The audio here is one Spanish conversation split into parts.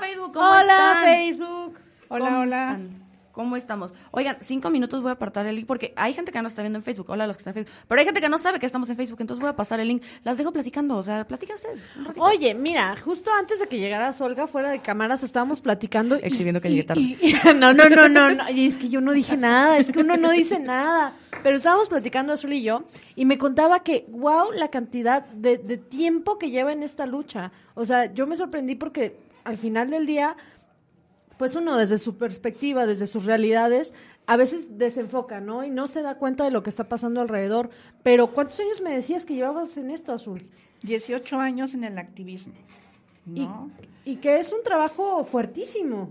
Facebook, ¿cómo Hola están? Facebook. Hola, ¿Cómo hola. están? ¿Cómo estamos? Oigan, cinco minutos voy a apartar el link porque hay gente que no está viendo en Facebook. Hola a los que están en Facebook. Pero hay gente que no sabe que estamos en Facebook, entonces voy a pasar el link. Las dejo platicando, o sea, platican ustedes. Oye, mira, justo antes de que llegara Olga fuera de cámaras estábamos platicando. y- Exhibiendo que llegué tarde. y- no, no, no, no, no. Y es que yo no dije nada, es que uno no dice nada. Pero estábamos platicando Azul y yo y me contaba que, wow, la cantidad de, de tiempo que lleva en esta lucha. O sea, yo me sorprendí porque al final del día pues uno desde su perspectiva, desde sus realidades, a veces desenfoca, ¿no? Y no se da cuenta de lo que está pasando alrededor. Pero ¿cuántos años me decías que llevabas en esto, Azul? 18 años en el activismo. ¿No? y que es un trabajo fuertísimo.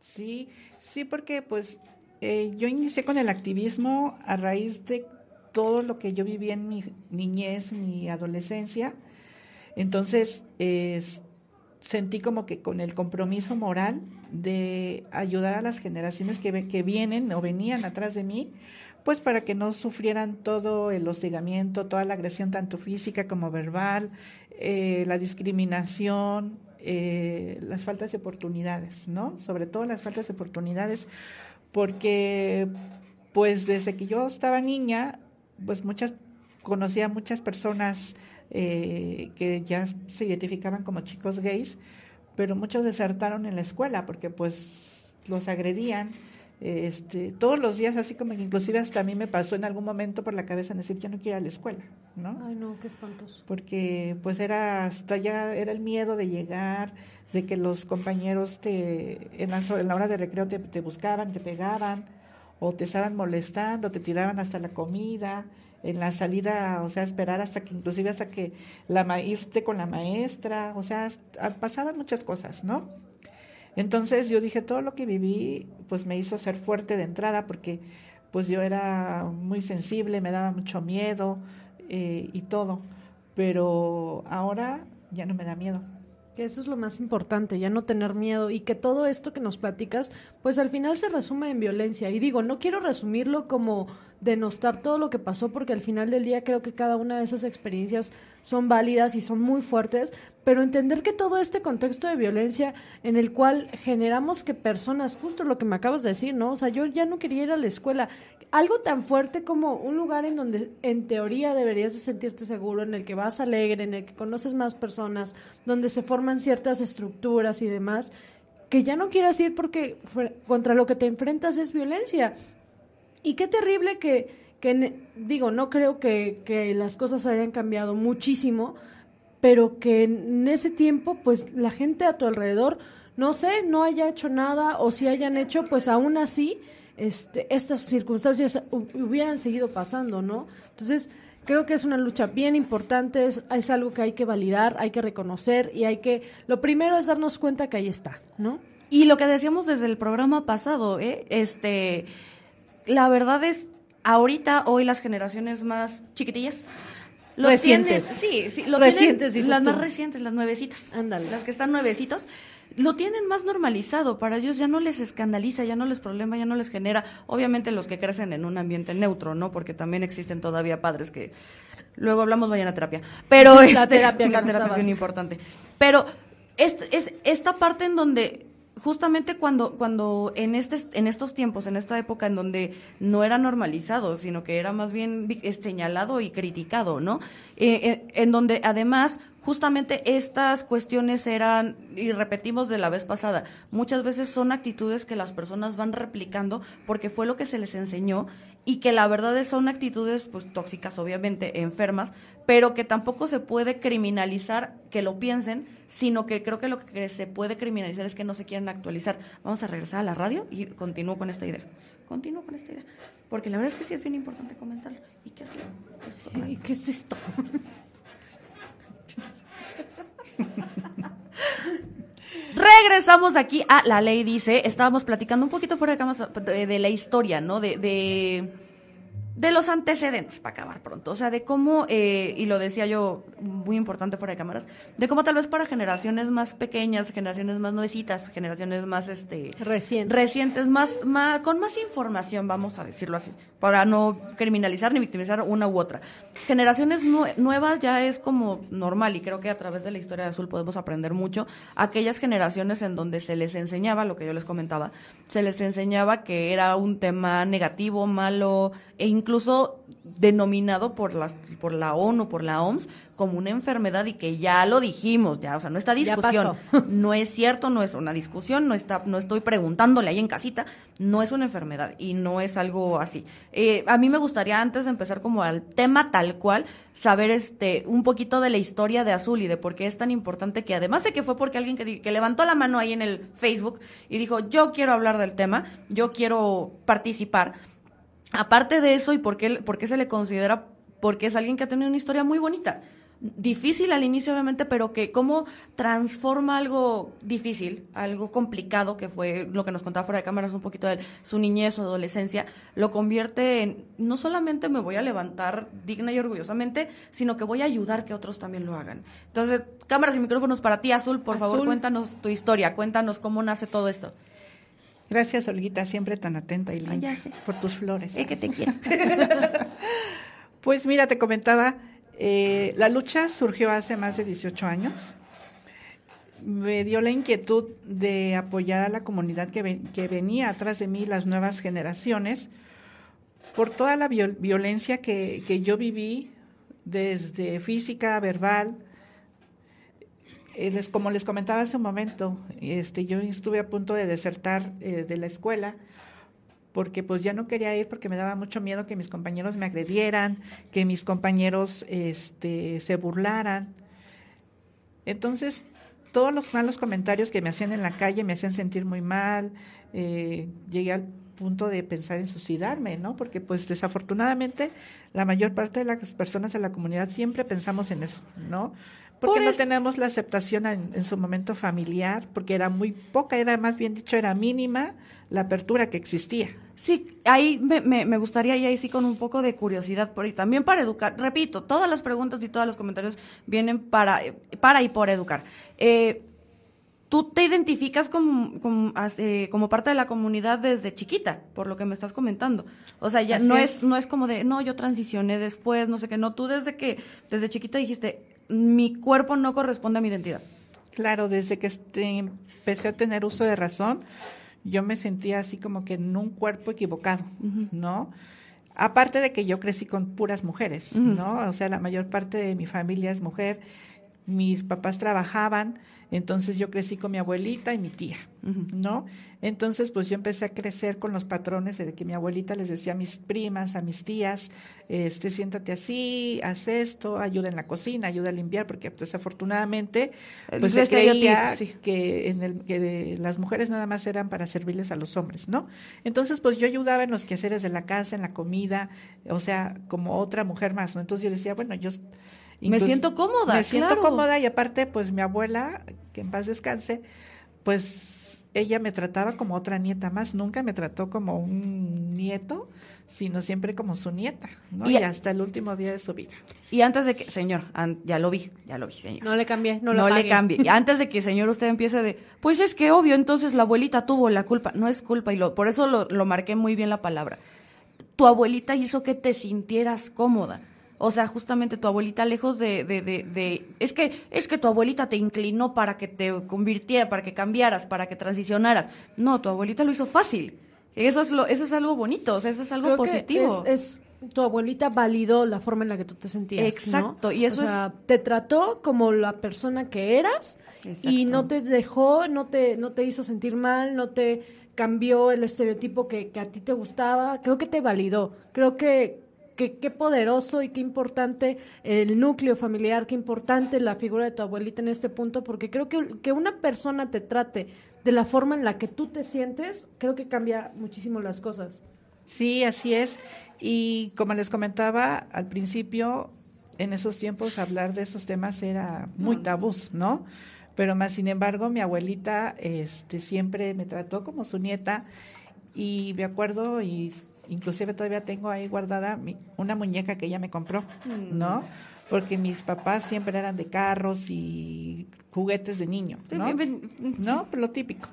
Sí, sí, porque pues eh, yo inicié con el activismo a raíz de todo lo que yo viví en mi niñez, mi adolescencia. Entonces, eh, s- sentí como que con el compromiso moral de ayudar a las generaciones que, que vienen o venían atrás de mí, pues para que no sufrieran todo el hostigamiento, toda la agresión, tanto física como verbal, eh, la discriminación, eh, las faltas de oportunidades, ¿no? Sobre todo las faltas de oportunidades, porque pues desde que yo estaba niña, pues muchas, conocía a muchas personas eh, que ya se identificaban como chicos gays, pero muchos desertaron en la escuela porque pues los agredían, este, todos los días, así como que inclusive hasta a mí me pasó en algún momento por la cabeza en decir, yo no quiero ir a la escuela, ¿no? Ay, no, qué espantoso. porque pues era hasta ya era el miedo de llegar, de que los compañeros te en la, en la hora de recreo te, te buscaban, te pegaban o te estaban molestando, te tiraban hasta la comida, en la salida, o sea, esperar hasta que inclusive hasta que la ma- irte con la maestra, o sea, hasta- pasaban muchas cosas, ¿no? Entonces yo dije, todo lo que viví, pues me hizo ser fuerte de entrada porque pues yo era muy sensible, me daba mucho miedo eh, y todo, pero ahora ya no me da miedo. Que eso es lo más importante, ya no tener miedo y que todo esto que nos platicas, pues al final se resume en violencia. Y digo, no quiero resumirlo como denostar todo lo que pasó, porque al final del día creo que cada una de esas experiencias son válidas y son muy fuertes, pero entender que todo este contexto de violencia en el cual generamos que personas, justo lo que me acabas de decir, ¿no? O sea, yo ya no quería ir a la escuela. Algo tan fuerte como un lugar en donde en teoría deberías de sentirte seguro, en el que vas alegre, en el que conoces más personas, donde se forman ciertas estructuras y demás, que ya no quieras ir porque contra lo que te enfrentas es violencia. Y qué terrible que, que digo, no creo que, que las cosas hayan cambiado muchísimo, pero que en ese tiempo, pues la gente a tu alrededor, no sé, no haya hecho nada, o si hayan hecho, pues aún así, este, estas circunstancias hu- hubieran seguido pasando, ¿no? Entonces, creo que es una lucha bien importante, es, es algo que hay que validar, hay que reconocer y hay que, lo primero es darnos cuenta que ahí está, ¿no? Y lo que decíamos desde el programa pasado, ¿eh? Este, la verdad es, ahorita, hoy las generaciones más chiquitillas, lo Recientes. tienen- sí, sí, lo Recientes, tienen, las tú. más recientes, las nuevecitas. Ándale. Las que están nuevecitos, lo tienen más normalizado. Para ellos ya no les escandaliza, ya no les problema, ya no les genera. Obviamente los que crecen en un ambiente neutro, ¿no? Porque también existen todavía padres que. Luego hablamos, vayan a terapia. Pero La este, terapia que la terapia bien importante. Pero es, es esta parte en donde justamente cuando cuando en este en estos tiempos en esta época en donde no era normalizado sino que era más bien eh, señalado y criticado no Eh, eh, en donde además justamente estas cuestiones eran y repetimos de la vez pasada muchas veces son actitudes que las personas van replicando porque fue lo que se les enseñó y que la verdad es- son actitudes pues tóxicas obviamente enfermas pero que tampoco se puede criminalizar que lo piensen sino que creo que lo que se puede criminalizar es que no se quieren actualizar. Vamos a regresar a la radio y continúo con esta idea. Continúo con esta idea. Porque la verdad es que sí es bien importante comentarlo. ¿Y qué hace esto? ¿Y ¿Qué es esto? Regresamos aquí a La Ley Dice. Estábamos platicando un poquito fuera de camas de, de la historia, ¿no? De, de, de los antecedentes, para acabar pronto. O sea, de cómo, eh, y lo decía yo muy importante fuera de cámaras, de cómo tal vez para generaciones más pequeñas, generaciones más nuevecitas, generaciones más, este... Recientes. Recientes, más, más, con más información, vamos a decirlo así, para no criminalizar ni victimizar una u otra. Generaciones nuevas ya es como normal y creo que a través de la historia de Azul podemos aprender mucho. Aquellas generaciones en donde se les enseñaba, lo que yo les comentaba, se les enseñaba que era un tema negativo, malo e incluso denominado por, las, por la ONU, por la OMS, como una enfermedad y que ya lo dijimos, ya, o sea, no está discusión. No es cierto, no es una discusión, no está, no estoy preguntándole ahí en casita, no es una enfermedad y no es algo así. Eh, a mí me gustaría antes de empezar como al tema tal cual, saber este un poquito de la historia de Azul y de por qué es tan importante que además de que fue porque alguien que, que levantó la mano ahí en el Facebook y dijo, yo quiero hablar del tema, yo quiero participar. Aparte de eso, ¿y por qué, por qué se le considera? Porque es alguien que ha tenido una historia muy bonita difícil al inicio obviamente, pero que cómo transforma algo difícil, algo complicado, que fue lo que nos contaba fuera de cámaras un poquito de su niñez, su adolescencia, lo convierte en, no solamente me voy a levantar digna y orgullosamente, sino que voy a ayudar que otros también lo hagan. Entonces, cámaras y micrófonos para ti, Azul, por favor, cuéntanos tu historia, cuéntanos cómo nace todo esto. Gracias, Olguita, siempre tan atenta y linda por tus flores. Es que te quiero. pues mira, te comentaba eh, la lucha surgió hace más de 18 años. Me dio la inquietud de apoyar a la comunidad que, que venía atrás de mí, las nuevas generaciones, por toda la violencia que, que, yo viví, desde física, verbal. Eh, como les comentaba hace un momento, este, yo estuve a punto de desertar eh, de la escuela porque pues ya no quería ir porque me daba mucho miedo que mis compañeros me agredieran, que mis compañeros este, se burlaran. Entonces, todos los malos comentarios que me hacían en la calle me hacían sentir muy mal, eh, llegué al punto de pensar en suicidarme, ¿no? Porque pues desafortunadamente la mayor parte de las personas de la comunidad siempre pensamos en eso, ¿no? Porque no tenemos la aceptación en, su momento familiar, porque era muy poca, era más bien dicho, era mínima la apertura que existía. Sí, ahí me, me, gustaría, y ahí sí con un poco de curiosidad, por, y también para educar. Repito, todas las preguntas y todos los comentarios vienen para, para y por educar. Eh, tú te identificas como, como, eh, como, parte de la comunidad desde chiquita, por lo que me estás comentando. O sea, ya no es. no es como de, no, yo transicioné después, no sé qué, no, tú desde que, desde chiquita dijiste, mi cuerpo no corresponde a mi identidad. Claro, desde que este, empecé a tener uso de razón, yo me sentía así como que en un cuerpo equivocado, ¿no? Aparte de que yo crecí con puras mujeres, ¿no? O sea, la mayor parte de mi familia es mujer, mis papás trabajaban, entonces yo crecí con mi abuelita y mi tía, ¿no? Entonces pues yo empecé a crecer con los patrones de que mi abuelita les decía a mis primas, a mis tías, este, siéntate así, haz esto, ayuda en la cocina, ayuda a limpiar, porque desafortunadamente pues se creía que, en el, que las mujeres nada más eran para servirles a los hombres, ¿no? Entonces pues yo ayudaba en los quehaceres de la casa, en la comida, o sea, como otra mujer más, ¿no? Entonces yo decía, bueno, yo me siento cómoda. Me siento cómoda y aparte, pues mi abuela, que en paz descanse, pues ella me trataba como otra nieta más, nunca me trató como un nieto, sino siempre como su nieta, ¿no? Y, hasta el último día de su vida. Y antes de que, señor, ya lo vi, ya lo vi, señor. No le cambié, no, no le cambie. Y antes de que, señor, usted empiece de, pues es que obvio, entonces la abuelita tuvo la culpa. No es culpa, y lo, por eso lo, lo marqué muy bien la palabra. Tu abuelita hizo que te sintieras cómoda o sea, justamente tu abuelita, lejos de, de, de, es que, es que tu abuelita te inclinó para que te convirtiera, para que cambiaras, para que transicionaras. No, tu abuelita lo hizo fácil. Eso es lo, eso es algo bonito, o sea, eso es algo positivo. es, tu abuelita validó la forma en la que tú te sentías. Exacto, y eso o sea, te trató como la persona que eras y no te dejó, no te, no te hizo sentir mal, no te cambió el estereotipo que, que a ti te gustaba. Creo que te validó. Creo que qué, poderoso y qué importante el núcleo familiar, qué importante la figura de tu abuelita en este punto, porque creo que, que una persona te trate de la forma en la que tú te sientes, creo que cambia muchísimo las cosas. Sí, así es. Y como les comentaba al principio, en esos tiempos hablar de esos temas era muy tabú, ¿no? Pero más sin embargo, mi abuelita este, siempre me trató como su nieta y me acuerdo y inclusive todavía tengo ahí guardada una muñeca que ella me compró, mm. ¿no? Porque mis papás siempre eran de carros y juguetes de niño, ¿no? ¿No? Lo típico.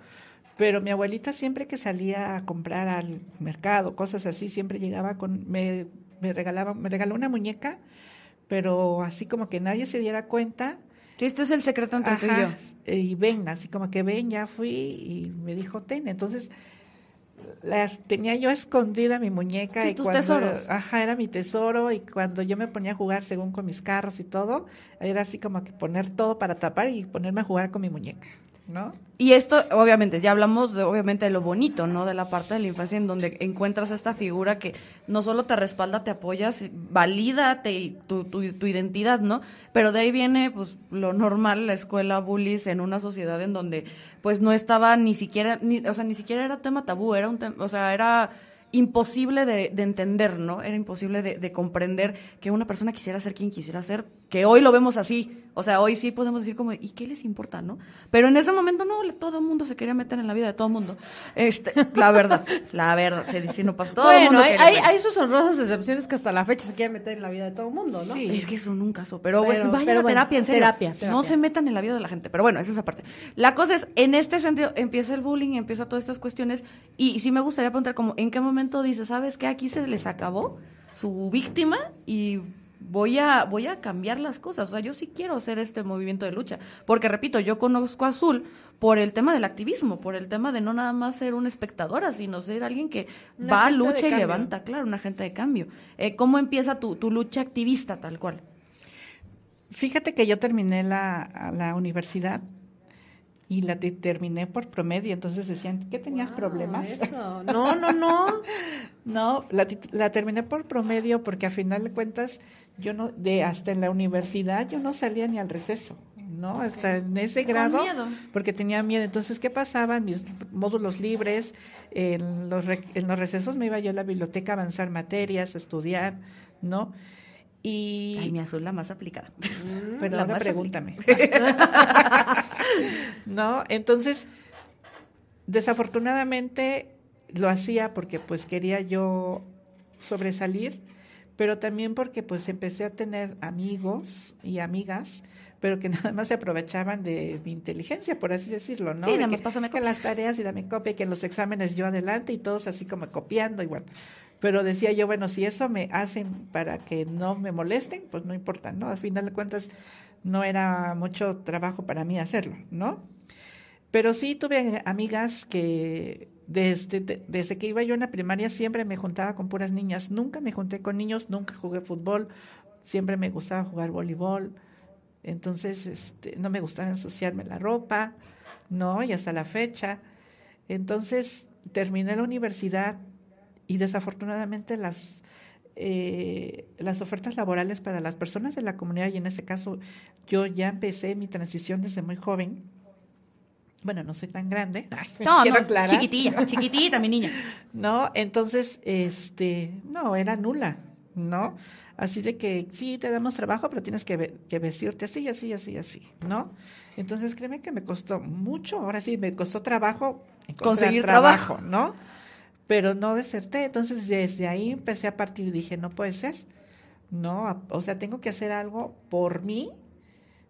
Pero mi abuelita siempre que salía a comprar al mercado, cosas así, siempre llegaba con, me, me regalaba, me regaló una muñeca, pero así como que nadie se diera cuenta. Sí, este es el secreto entre tú y yo. Y ven, así como que ven, ya fui y me dijo, ten. Entonces, las tenía yo escondida mi muñeca Sí, y tus cuando tesoros. ajá era mi tesoro y cuando yo me ponía a jugar según con mis carros y todo era así como que poner todo para tapar y ponerme a jugar con mi muñeca no Y esto, obviamente, ya hablamos de, obviamente de lo bonito, ¿no? De la parte de la infancia en donde encuentras esta figura que no solo te respalda, te apoyas, valida te, tu, tu, tu identidad, ¿no? Pero de ahí viene, pues, lo normal, la escuela, bullies, en una sociedad en donde, pues, no estaba ni siquiera, ni, o sea, ni siquiera era tema tabú, era un tema, o sea, era imposible de, de entender, ¿no? Era imposible de, de comprender que una persona quisiera ser quien quisiera ser, que hoy lo vemos así. O sea, hoy sí podemos decir como, ¿y qué les importa, no? Pero en ese momento no, todo el mundo se quería meter en la vida de todo el mundo. Este, la verdad, la verdad, se dice, no pasa. Todo el mundo hay, hay, hay sus honrosas excepciones que hasta la fecha se quieren meter en la vida de todo el mundo, ¿no? Sí. Es que son un caso, pero, Pero- bueno, vayan pero a bueno, terapia, en serio. terapia, No se metan en la vida de la gente, pero bueno, eso es aparte. La cosa es, en este sentido, empieza el bullying, empieza todas estas cuestiones, y sí me gustaría preguntar como, ¿en qué momento dices, sabes que aquí se les acabó su víctima y voy a, voy a cambiar las cosas? O sea, yo sí quiero hacer este movimiento de lucha, porque repito, yo conozco a Azul por el tema del activismo, por el tema de no nada más ser una espectadora, sino ser alguien que Un va, lucha y cambio. levanta, claro, un agente de cambio. Eh, ¿Cómo empieza tu, tu lucha activista tal cual? fíjate que yo terminé la, la universidad y la te- terminé por promedio entonces decían que tenías Wow, problemas eso. No, no, no. No, la, la terminé por promedio porque a final de cuentas yo no, de hasta en la universidad yo no salía ni al receso, ¿no? Hasta en ese grado, miedo. porque tenía miedo. Entonces, ¿qué pasaba? Mis módulos libres, en los, re- en los recesos me iba yo a la biblioteca a avanzar materias, a estudiar, ¿no? Y... Ay, mi azul la más aplicada. Pero La ahora más pregúntame. no, entonces, desafortunadamente lo hacía porque pues quería yo sobresalir, pero también porque pues empecé a tener amigos y amigas, pero que nada más se aprovechaban de mi inteligencia, por así decirlo, ¿no? Sí, De nada más que, pásame que copia. las tareas y dame copia, que en los exámenes yo adelante y todos así como copiando y bueno. Pero decía yo, bueno, si eso me hacen para que no me molesten, pues no importa, ¿no? Al final de cuentas, no era mucho trabajo para mí hacerlo, ¿no? Pero sí tuve amigas que desde, de- desde que iba yo en la primaria siempre me juntaba con puras niñas. Nunca me junté con niños, nunca jugué fútbol, siempre me gustaba jugar voleibol. Entonces, este, no me gustaba ensuciarme la ropa, ¿no? Y hasta la fecha. Entonces, terminé la universidad y desafortunadamente las, eh, las ofertas laborales para las personas de la comunidad, y en ese caso yo ya empecé mi transición desde muy joven. Bueno, no soy tan grande. No, no, aclarar. chiquitilla, chiquitita, mi niña. No, entonces, este, no, era nula, ¿no? Así de que sí, te damos trabajo, pero tienes que, que vestirte así, así, así, así, ¿no? Entonces, créeme que me costó mucho, ahora sí, me costó trabajo Conseguir trabajo. ¿no? Pero no deserté, entonces desde ahí empecé a partir y dije, no puede ser, ¿no? O sea, tengo que hacer algo por mí,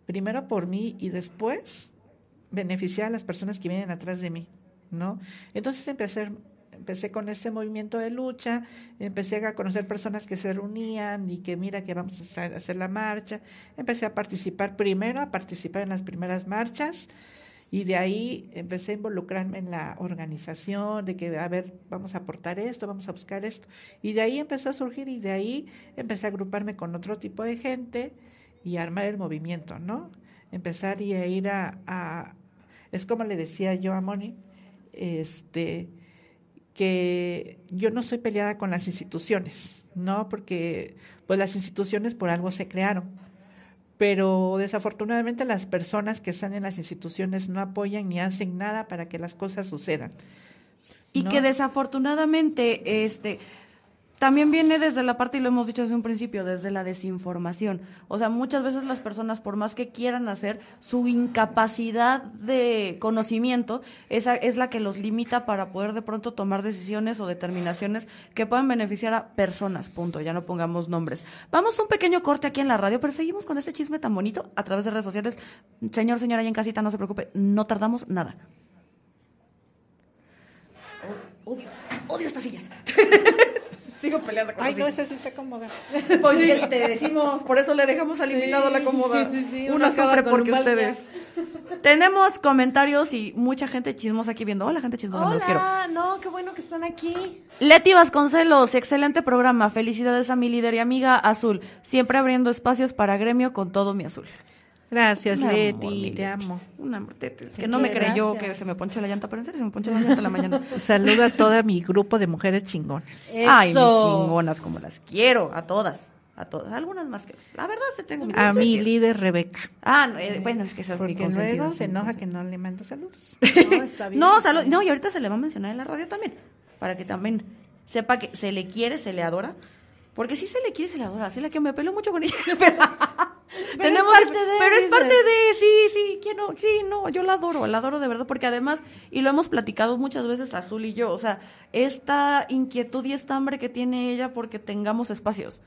primero por mí y después beneficiar a las personas que vienen atrás de mí, ¿no? Entonces empecé, empecé con ese movimiento de lucha, empecé a conocer personas que se reunían y que mira que vamos a hacer la marcha, empecé a participar primero, a participar en las primeras marchas y de ahí empecé a involucrarme en la organización, de que, a ver, vamos a aportar esto, vamos a buscar esto. Y de ahí empezó a surgir y de ahí empecé a agruparme con otro tipo de gente y a armar el movimiento, ¿no? Empezar y a ir a, a- es como le decía yo a Moni, este, que yo no soy peleada con las instituciones, ¿no? Porque pues las instituciones por algo se crearon. Pero desafortunadamente las personas que están en las instituciones no apoyan ni hacen nada para que las cosas sucedan. Y ¿no? que desafortunadamente, este, también viene desde la parte, y lo hemos dicho desde un principio, desde la desinformación. O sea, muchas veces las personas, por más que quieran hacer, su incapacidad de conocimiento esa es la que los limita para poder de pronto tomar decisiones o determinaciones que puedan beneficiar a personas, punto, ya no pongamos nombres. Vamos a un pequeño corte aquí en la radio, pero seguimos con este chisme tan bonito a través de redes sociales. Señor, señora, ahí en casita, no se preocupe, no tardamos nada. Odio, odio estas sillas. Sigo peleando con Ay, no, esa sí está cómoda. Porque te decimos, por eso le dejamos al Sí, invitado la cómoda. sí, sí, sí, Uno sufre porque un ustedes. Tenemos comentarios y mucha gente chismosa aquí viendo. Hola, gente chismosa, me los quiero. Hola, no, qué bueno que están aquí. Leti Vasconcelos, excelente programa. Felicidades a mi líder y amiga Azul. Siempre abriendo espacios para gremio con todo mi azul. Gracias, amor, Leti, te amo. Un amor, te- te- que no me creyó gracias. que se me ponche la llanta, pero en serio se me ponche la llanta en la mañana. Saludo a todo mi grupo de mujeres chingonas. Ay, mis chingonas, como las quiero, a todas. A todas, algunas más que. La verdad se tengo mis A mi líder Rebeca. Ah, no, eh, bueno, es que eso es Porque consentida, luego se enoja que no le mando saludos. No, está bien. No, salud- no, y ahorita se le va a mencionar en la radio también, para que también sepa que se le quiere, se le adora. Porque sí se le quiere, se le adora. Así la que me peló mucho con ella. Pero, tenemos, es parte de, pero es parte de, sí, sí, quiero, sí, no, yo la adoro, la adoro de verdad, porque además, y lo hemos platicado muchas veces Azul y yo, o sea, esta inquietud y esta hambre que tiene ella porque tengamos espacios.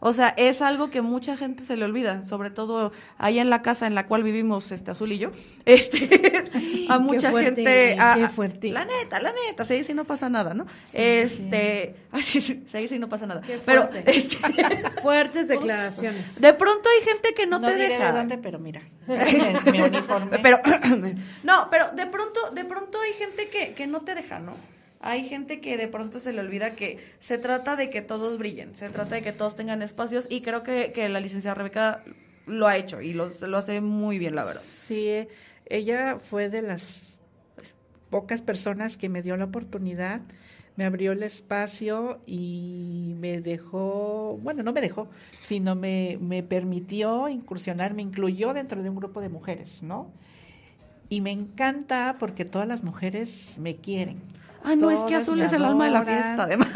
O sea, es algo que mucha gente se le olvida, sobre todo ahí en la casa en la cual vivimos este Azul y yo. Este a mucha fuerte, gente a- qué fuerte. la neta, la neta, se dice y no pasa nada, ¿no? este, así se dice y no pasa nada. Qué Pero fuerte. este, Fuertes declaraciones. de pronto hay gente que no, No, te diré deja. de dónde, pero mira. mi uniforme. Pero, no, pero de pronto, de pronto hay gente que, que no te deja, ¿no? Hay gente que de pronto se le olvida que se trata de que todos brillen, se trata de que todos tengan espacios y creo que, que la licenciada Rebeca lo ha hecho y lo, lo hace muy bien, la verdad. Sí, eh, ella fue de las pocas personas que me dio la oportunidad, me abrió el espacio y me dejó, bueno, no me dejó, sino me, me permitió incursionar, me incluyó dentro de un grupo de mujeres, ¿no? Y me encanta porque todas las mujeres me quieren. Ah, no, es que Azul es el alma de la fiesta, además.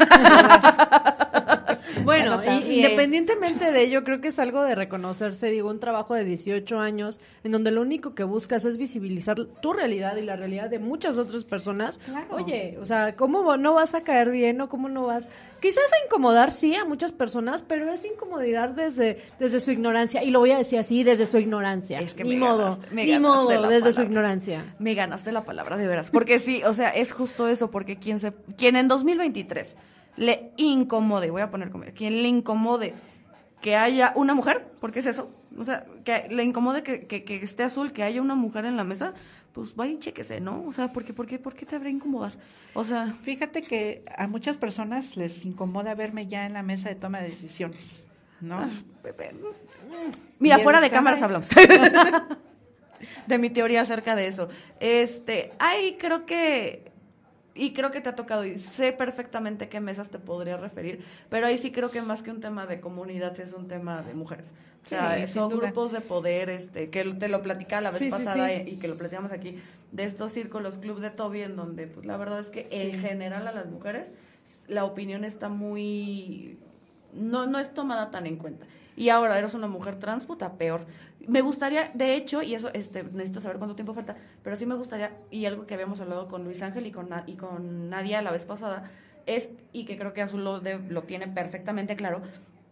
Bueno, y- independientemente de ello, creo que es algo de reconocerse, digo, un trabajo de 18 años en donde lo único que buscas es visibilizar tu realidad y la realidad de muchas otras personas. Claro. Oye, o sea, ¿cómo no vas a caer bien o cómo no vas? Quizás a incomodar, sí, a muchas personas, pero es incomodidad desde, desde su ignorancia. Y lo voy a decir así, desde su ignorancia. Es que ni me modo, ganaste- me ni modo, la desde su ignorancia. Me ganaste la palabra de veras, porque sí, o sea, es justo eso, porque quien se, quien en 2023 le incomode, voy a poner como, quien le incomode que haya una mujer, porque es eso, o sea, que le incomode que, que, que esté azul, que haya una mujer en la mesa, pues vaya y chéquese, ¿no? O sea, porque, porque, ¿por qué te habría incomodar? O sea, Fíjate que a muchas personas les incomoda verme ya en la mesa de toma de decisiones, ¿no? Ah, Pepe, mira, Y el fuera de cámaras ahí. hablamos. de mi teoría acerca de eso. Este, ahí creo que y creo que te ha tocado y sé perfectamente qué mesas te podría referir, pero ahí sí creo que más que un tema de comunidad es un tema de mujeres. O sea, Sí, son grupos de poder, este, que te lo platicaba la vez sí, pasada sí. y que lo platicamos aquí, de estos círculos, club de Toby, en donde pues la verdad es que en general a las mujeres la opinión está muy no, no es tomada tan en cuenta. Y ahora eres una mujer trans, puta, peor. Me gustaría, de hecho, y eso, este, necesito saber cuánto tiempo falta, pero sí me gustaría, y algo que habíamos hablado con Luis Ángel y con, y con Nadia la vez pasada, es, y que creo que Azul lo, de- lo tiene perfectamente claro,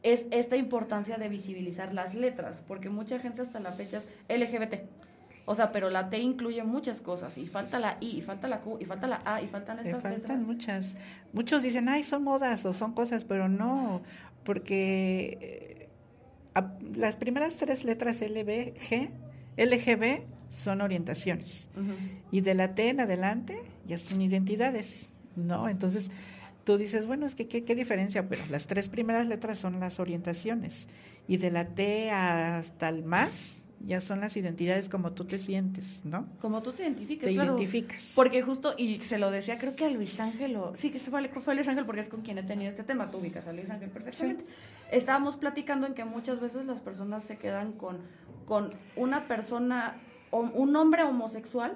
es esta importancia de visibilizar las letras, porque mucha gente hasta la fecha es LGBT. O sea, pero la T incluye muchas cosas, y falta la I, y falta la Q, y falta la A, y faltan estas letras. faltan muchas. Muchos dicen, ay, son modas o son cosas, pero no, porque las primeras tres letras LBG, LGB son orientaciones. Y de la T en adelante ya son identidades, ¿no? Entonces tú dices, bueno, es que qué, qué diferencia, pero las tres primeras letras son las orientaciones. Y de la T hasta el más ya son las identidades como tú te sientes, ¿no? Como tú te identifiques, Te claro. identificas. Porque justo, y se lo decía, creo que a Luis Ángel, o, sí, que se fue, fue a Luis Ángel porque es con quien he tenido este tema, tú ubicas a Luis Ángel perfectamente. Estábamos platicando en que muchas veces las personas se quedan con, con una persona, un hombre homosexual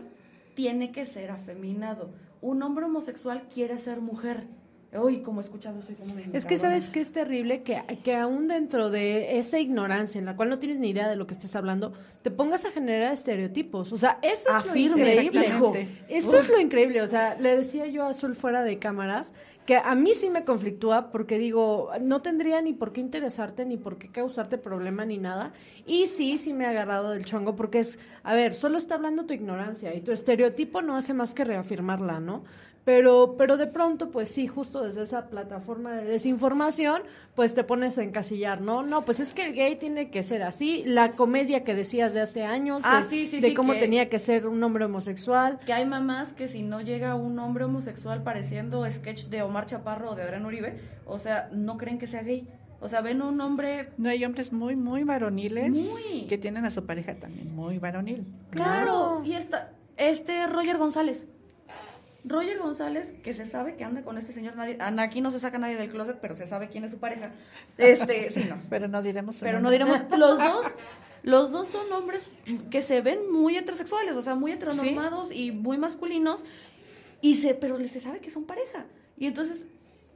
tiene que ser afeminado, un hombre homosexual quiere ser mujer. Uy, como escuchado, soy como Es que sabes que es terrible que, que aún dentro de esa ignorancia en la cual no tienes ni idea de lo que estés hablando, te pongas a generar estereotipos. O sea, eso es lo increíble. Eso es lo increíble. O sea, le decía yo a Azul fuera de cámaras que a mí sí me conflictúa porque digo, no tendría ni por qué interesarte, ni por qué causarte problema, ni nada. Y sí, sí me ha agarrado del chongo porque es, a ver, solo está hablando tu ignorancia y tu estereotipo no hace más que reafirmarla, ¿no? Pero, pero de pronto, pues sí, justo desde esa plataforma de desinformación, pues te pones a encasillar, ¿no? No, pues es que el gay tiene que ser así. La comedia que decías de hace años, ah, de, sí, sí, de cómo tenía que ser un hombre homosexual. Que hay mamás que si no llega un hombre homosexual pareciendo sketch de Omar Chaparro o de Adrián Uribe, o sea, no creen que sea gay. O sea, ven un hombre... No hay hombres muy, muy varoniles que tienen a su pareja también muy varonil. Claro, y esta, este Roger González Roger González, que se sabe que anda con este señor, nadie, aquí no se saca nadie del closet, pero se sabe quién es su pareja. Este, sí, no. Pero no diremos. Pero no diremos. Los dos, los dos son hombres que se ven muy heterosexuales, o sea, muy heteronormados y muy masculinos, y se, pero se sabe que son pareja. Y entonces,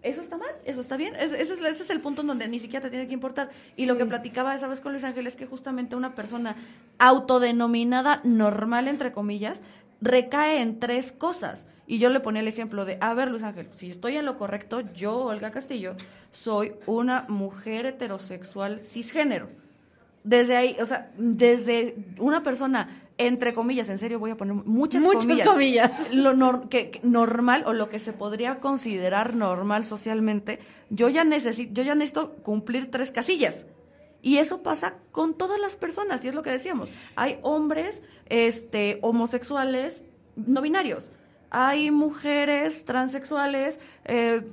eso está mal, eso está bien. ese, es, ese, es, el punto en donde ni siquiera te tiene que importar. Y lo que platicaba esa vez con Luis Ángel es que justamente una persona autodenominada normal, entre comillas, recae en tres cosas. Y yo le ponía el ejemplo de, a ver, Luis Ángel, si estoy en lo correcto, yo, Olga Castillo, soy una mujer heterosexual cisgénero. Desde ahí, o sea, desde una persona, entre comillas, en serio voy a poner muchas, muchas comillas, lo que, normal o lo que se podría considerar normal socialmente, yo ya necesito, yo ya necesito cumplir tres casillas. Y eso pasa con todas las personas, y es lo que decíamos. Hay hombres este, homosexuales no binarios. Hay mujeres transexuales. Eh,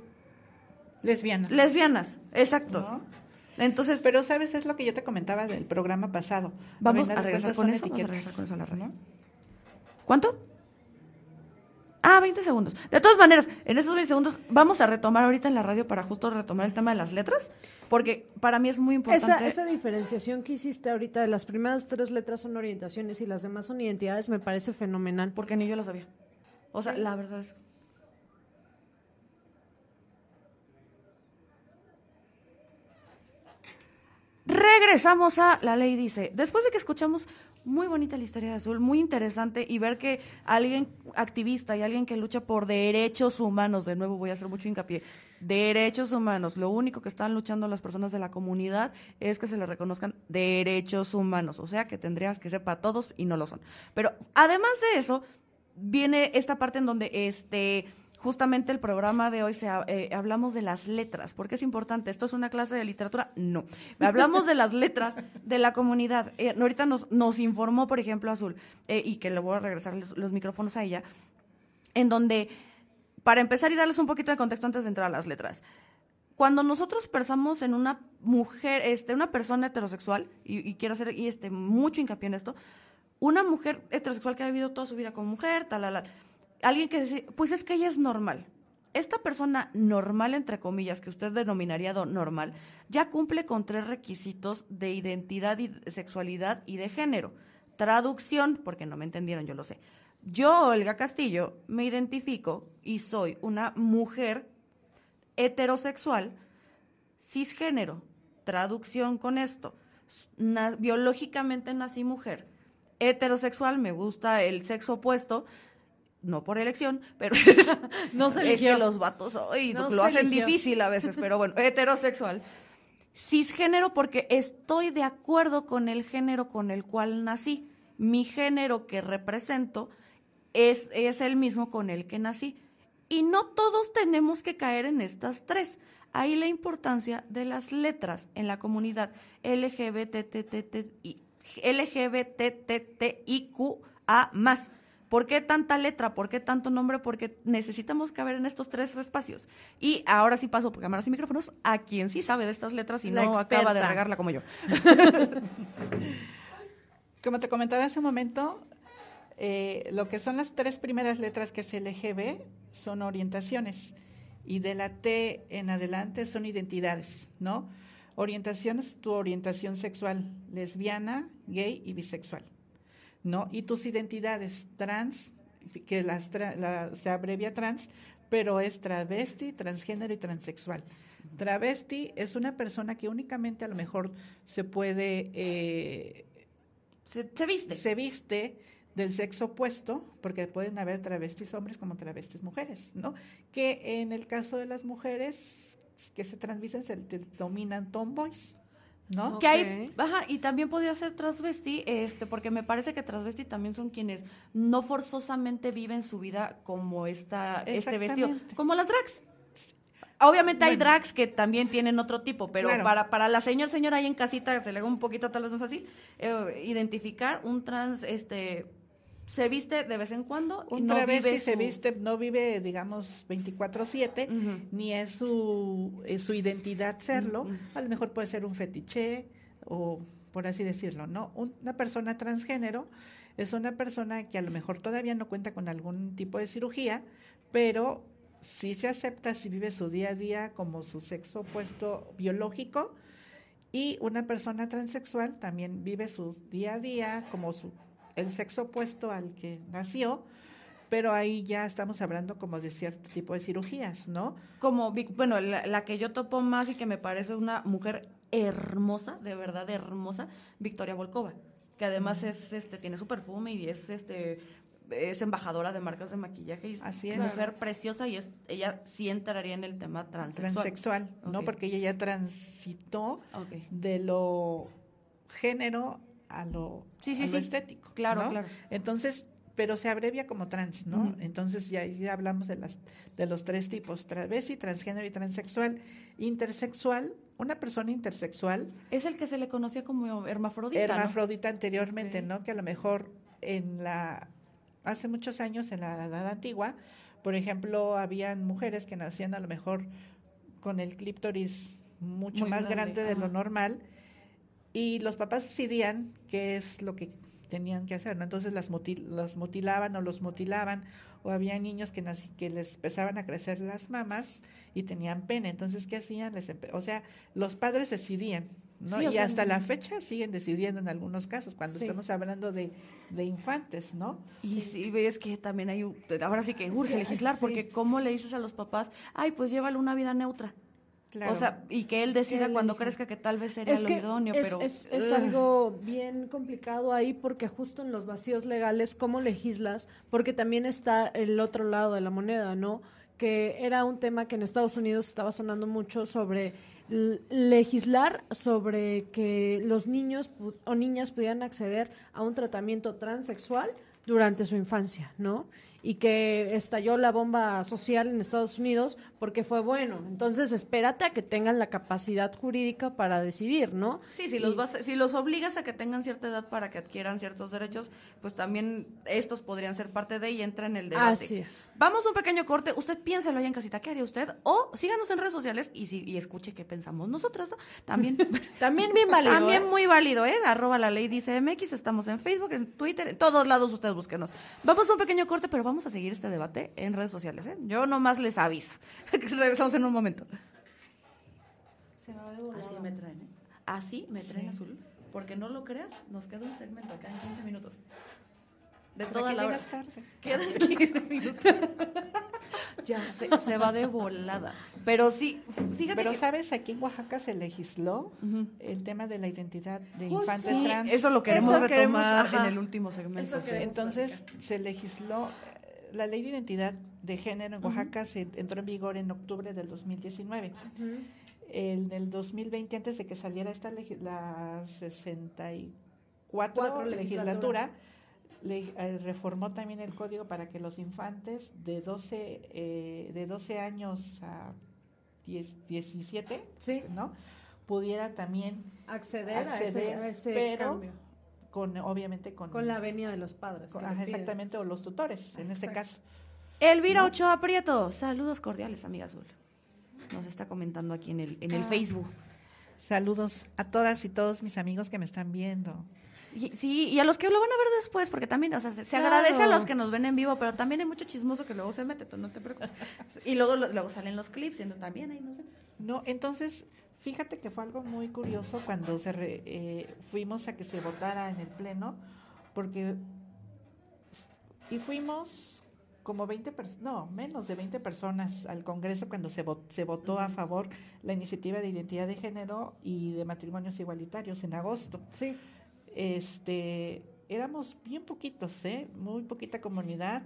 lesbianas. Lesbianas, exacto. Entonces, pero sabes es lo que yo te comentaba del programa pasado. Vamos a regresar con eso. Vamos a regresar con eso a la ¿no? ¿Cuánto? Ah, 20 segundos. De todas maneras, en esos 20 segundos vamos a retomar ahorita en la radio para justo retomar el tema de las letras, porque para mí es muy importante. Esa, diferenciación que hiciste ahorita de las primeras tres letras son orientaciones y las demás son identidades me parece fenomenal. Porque ni yo lo sabía. O sea, la verdad es... Regresamos a La Ley Dice. Después de que escuchamos muy bonita la historia de Azul, muy interesante y ver que alguien activista y alguien que lucha por derechos humanos, de nuevo voy a hacer mucho hincapié, derechos humanos, lo único que están luchando las personas de la comunidad es que se les reconozcan derechos humanos, o sea que tendrías que ser para todos y no lo son. Pero además de eso, viene esta parte en donde este justamente el programa de hoy se, eh, hablamos de las letras. ¿Por qué es importante? ¿Esto es una clase de literatura? No. Hablamos de las letras de la comunidad. Eh, ahorita nos, nos informó, por ejemplo, Azul, eh, y que le voy a regresar los, micrófonos a ella, en donde, para empezar y darles un poquito de contexto antes de entrar a las letras, cuando nosotros pensamos en una mujer, este, una persona heterosexual, y, quiero hacer y este, mucho hincapié en esto, una mujer heterosexual que ha vivido toda su vida como mujer, tal, alguien que dice, pues es que ella es normal. Esta persona normal, entre comillas, que usted denominaría normal, ya cumple con tres requisitos de identidad y sexualidad y de género. Traducción, porque no me entendieron, yo lo sé. Yo, Olga Castillo, me identifico y soy una mujer heterosexual cisgénero. Traducción con esto. biológicamente nací mujer. Heterosexual, me gusta el sexo opuesto no por elección, pero no se es que los vatos hoy lo hacen difícil a veces, pero bueno, heterosexual. Cisgénero porque estoy de acuerdo con el género con el cual nací. Mi género que represento es, es el mismo con el que nací. Y no todos tenemos que caer en estas tres. Ahí la importancia de las letras en la comunidad LGBTTIQA más ¿Por qué tanta letra? ¿Por qué tanto nombre? Porque necesitamos caber en estos tres espacios. Y ahora sí paso por cámaras y micrófonos a quien sí sabe de estas letras y no acaba de regarla como yo. como te comentaba hace un momento, eh, lo que son las tres primeras letras que es LGB son orientaciones y de la T en adelante son identidades, ¿no? Orientación es tu orientación sexual, lesbiana, gay y bisexual. ¿no? Y tus identidades trans, que las se abrevia trans pero es travesti, transgénero y transexual. Travesti es una persona que únicamente a lo mejor se puede... Eh, se, se, viste. Se viste del sexo opuesto, porque pueden haber travestis hombres como travestis mujeres, ¿no? Que en el caso de las mujeres que se transvisten se dominan tomboys. ¿no? Que hay, ajá, y también podría ser transvesti, este, porque me parece que transvesti también son quienes no forzosamente viven su vida como esta, este vestido, como las drags. Obviamente hay drags que también tienen otro tipo, pero para, para la señor, señora ahí en casita se le haga un poquito tal vez más fácil, eh, identificar un trans, este, se viste de vez en cuando. Un y no travesti se viste, no vive, digamos, 24-7, ni es su, su identidad serlo. A lo mejor puede ser un fetiche o por así decirlo, ¿no? Una persona transgénero es una persona que a lo mejor todavía no cuenta con algún tipo de cirugía, pero sí se acepta si vive su día a día como su sexo opuesto biológico. Y una persona transexual también vive su día a día como su el sexo opuesto al que nació, pero ahí ya estamos hablando como de cierto tipo de cirugías, ¿no? Como, bueno, la, que yo topo más y que me parece una mujer hermosa, de verdad hermosa, Victoria Volkova, que además es, este, tiene su perfume y es, este, es embajadora de marcas de maquillaje y Así es. mujer preciosa y es, ella sí entraría en el tema transexual. Transexual, ¿no? Porque ella ya transitó de lo género a lo, sí, sí, estético. Claro, claro. Entonces, pero se abrevia como trans, ¿no? Entonces ya, ya, hablamos de las de los tres tipos, travesti, transgénero y transexual. Intersexual, una persona intersexual es el que se le conocía como hermafrodita. Hermafrodita anteriormente, ¿no? Que a lo mejor en la hace muchos años en la edad antigua, por ejemplo, habían mujeres que nacían a lo mejor con el clítoris mucho más grande, de lo normal y los papás decidían qué es lo que tenían que hacer, ¿no? Entonces las los mutilaban o los mutilaban, o había niños que, que les empezaban a crecer las mamas y tenían pene, entonces ¿qué hacían? Les o sea, los padres decidían, ¿no? y hasta la fecha siguen decidiendo en algunos casos, cuando estamos hablando de, de, infantes, ¿no? Y sí, ves que también hay, ahora sí que urge legislar, porque ¿cómo le dices a los papás, ay, pues llévalo una vida neutra? O sea, y que él decida cuando crezca que tal vez sería lo idóneo, es, pero... Es, es algo bien complicado ahí porque justo en los vacíos legales, ¿cómo legislas? Porque también está el otro lado de la moneda, ¿no? Que era un tema que en Estados Unidos estaba sonando mucho sobre legislar sobre que los niños o niñas pudieran acceder a un tratamiento transexual durante su infancia, ¿no? Y que estalló la bomba social en Estados Unidos porque fue bueno. Entonces, espérate a que tengan la capacidad jurídica para decidir, ¿no? Sí, si los, vas, si los obligas a que tengan cierta edad para que adquieran ciertos derechos, pues también estos podrían ser parte de y entra en el debate. Así es. Vamos a un pequeño corte. Usted piénselo ahí en casita, ¿qué haría usted? O síganos en redes sociales y, si, y escuche qué pensamos nosotras, ¿no? También, también bien válido. También ¿eh? muy válido, ¿eh? Arroba la ley dice MX, estamos en Facebook, en Twitter, en todos lados ustedes búsquenos. Vamos a un pequeño corte, pero vamos vamos a seguir este debate en redes sociales. ¿eh? Yo nomás les aviso. Regresamos en un momento. Se va de Así me traen, ¿eh? Así me traen azul. Porque no lo creas, nos queda un segmento acá en 15 minutos. De toda la hora. tarde? Quedan 15 minutos. ya se, se va de volada. Pero sí, fíjate Pero sabes, aquí en Oaxaca se legisló el tema de la identidad de infantes trans. Eso lo queremos retomar en el último segmento. Entonces se legisló la ley de identidad de género en Oaxaca se entró en vigor en octubre del 2019. En el 2020, antes de que saliera esta la 64 legislatura, eh, reformó también el código para que los infantes de 12, eh, de 12 años a 17 ¿no? pudieran también acceder, a ese, cambio con obviamente con, con la venia de los padres. exactamente, o los tutores, en este caso. Elvira Ochoa Prieto, saludos cordiales, amiga Azul. Nos está comentando aquí en el, en el ah. Facebook. Saludos a todas y todos mis amigos que me están viendo. sí, y a los que lo van a ver después, porque también, o sea, se, agradece a los que nos ven en vivo, pero también hay mucho chismoso que luego se mete, no te preocupes. y luego, luego salen los clips, y también ahí nos ven. No, entonces, Fíjate que fue algo muy curioso cuando se eh, fuimos a que se votara en el Pleno, porque y fuimos como 20 personas, no, menos de 20 personas al Congreso cuando se, se votó a favor la iniciativa de identidad de género y de matrimonios igualitarios en agosto. Sí. Este, éramos bien poquitos, ¿eh? Muy poquita comunidad.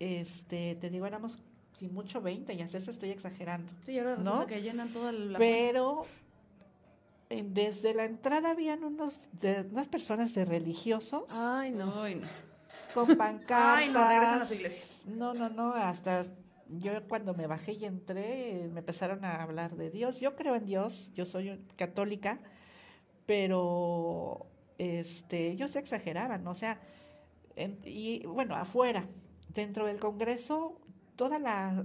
Este, te digo, éramos sin mucho 20, ya sé, eso estoy exagerando. Sí, ahora ¿no? que llenan toda la Pero desde la entrada habían unos de, unas personas de religiosos. Ay, no. Ay, no con pancartas. Ay, no regresan a las iglesias. No, no, no, hasta yo cuando me bajé y entré, me empezaron a hablar de Dios. Yo creo en Dios, yo soy católica, pero este, ellos se exageraban, o sea, y bueno, afuera, dentro del Congreso, toda la,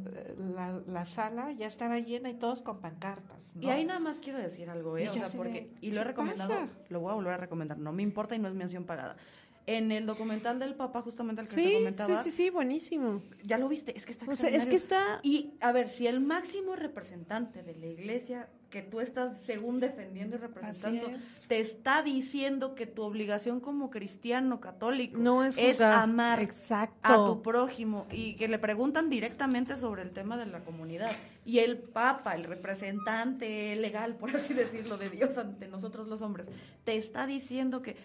la, sala ya estaba llena y todos con pancartas. Y ahí nada más quiero decir algo, ¿eh? o sea, porque, y lo he recomendado, lo voy a volver a recomendar, no me importa y no es mención pagada en el documental del Papa, justamente el que te comentaba. Sí, sí, sí, buenísimo. Ya lo viste, es que está o sea, es que está Y a ver, si el máximo representante de la iglesia que tú estás según defendiendo y representando te está diciendo que tu obligación como cristiano católico no es, amar Exacto. a tu prójimo y que le preguntan directamente sobre el tema de la comunidad y el papa, el representante legal, por así decirlo, de Dios ante nosotros los hombres, te está diciendo que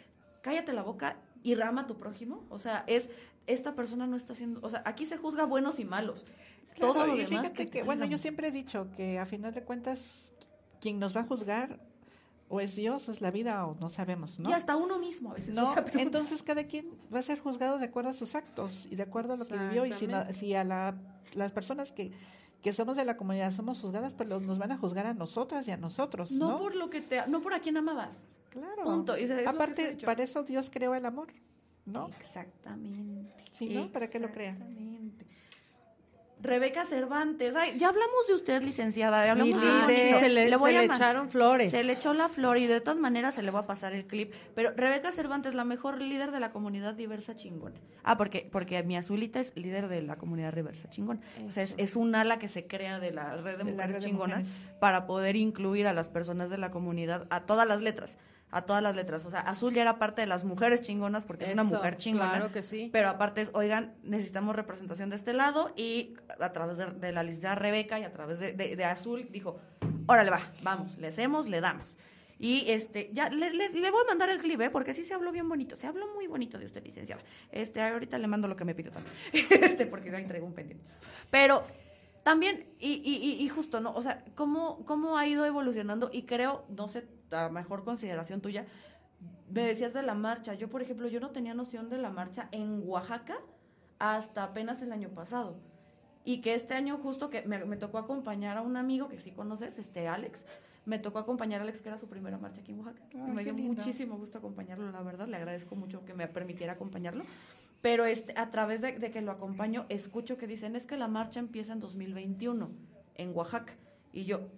cállate la boca y rama a tu prójimo. O sea, es, esta persona no está haciendo, o sea, aquí se juzga buenos y malos. Todo lo demás. que, bueno, yo siempre he dicho que a final de cuentas, quien nos va a juzgar o es Dios o es la vida o no sabemos, ¿no? Y hasta uno mismo a veces. No, entonces cada quien va a ser juzgado de acuerdo a sus actos y de acuerdo a lo que vivió y si, si a la, las personas que que somos de la comunidad somos juzgadas, pues nos van a juzgar a nosotras y a nosotros, ¿no? No por lo que te, no por a quien amabas. Claro. Punto. Aparte, para eso Dios creó el amor, ¿no? Exactamente. Sí, ¿no? ¿Para qué lo crea? Exactamente. Rebeca Cervantes. ya hablamos de usted, licenciada. Hablamos de, se le, voy a echaron flores. Se le echó la flor y de todas maneras se le va a pasar el clip. Pero Rebeca Cervantes, la mejor líder de la comunidad diversa chingón. Ah, porque, porque mi azulita es líder de la comunidad diversa chingón. O sea, es, un ala que se crea de la red de mujeres chingonas para poder incluir a las personas de la comunidad a todas las letras a todas las letras. O sea, Azul ya era parte de las mujeres chingonas porque es una mujer chingona. Claro que sí. Pero aparte es, oigan, necesitamos representación de este lado y a través de, la licenciada Rebeca y a través de, Azul dijo, órale va, vamos, le hacemos, le damos. Y este, ya le, le, voy a mandar el clip, ¿eh? porque sí se habló bien bonito, se habló muy bonito de usted, licenciada. Este, ahorita le mando lo que me pidió también, este, porque ahí traigo un pendiente. Pero también, y, y, y, justo, ¿no? O sea, ¿cómo, cómo ha ido evolucionando y creo, no sé, a mejor consideración tuya, me decías de la marcha. Yo, por ejemplo, yo no tenía noción de la marcha en Oaxaca hasta apenas el año pasado. Y que este año justo que me, tocó acompañar a un amigo que sí conoces, este Alex, me tocó acompañar a Alex, que era su primera marcha aquí en Oaxaca. y me dio muchísimo gusto acompañarlo, la verdad. Le agradezco mucho que me permitiera acompañarlo. Pero este, a través de, de, que lo acompaño, escucho que dicen, es que la marcha empieza en 2021 en Oaxaca. Y yo,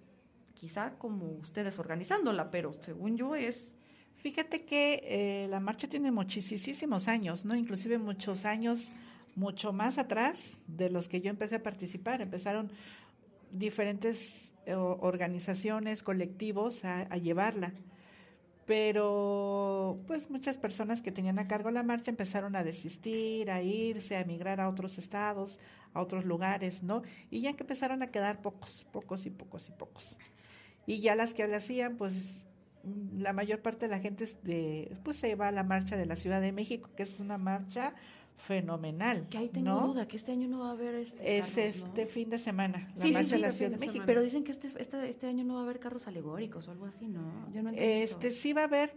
quizá como ustedes organizándola, pero según yo es... Fíjate que eh, la marcha tiene muchísimos años, ¿no? Inclusive muchos años, mucho más atrás de los que yo empecé a participar. Empezaron diferentes eh, organizaciones, colectivos a, a llevarla pero pues muchas personas que tenían a cargo la marcha empezaron a desistir, a irse, a emigrar a otros estados, a otros lugares, ¿no? Y ya que empezaron a quedar pocos, pocos y pocos y pocos. Y ya las que le hacían, pues la mayor parte de la gente de, pues se va a la marcha de la Ciudad de México, que es una marcha fenomenal. Que ahí tengo duda, que este año no va a haber este Es este fin de semana, la marcha de la Ciudad de, México. Pero dicen que este, este, este, año no va a haber carros alegóricos o algo así, ¿no? Yo no este sí va a haber,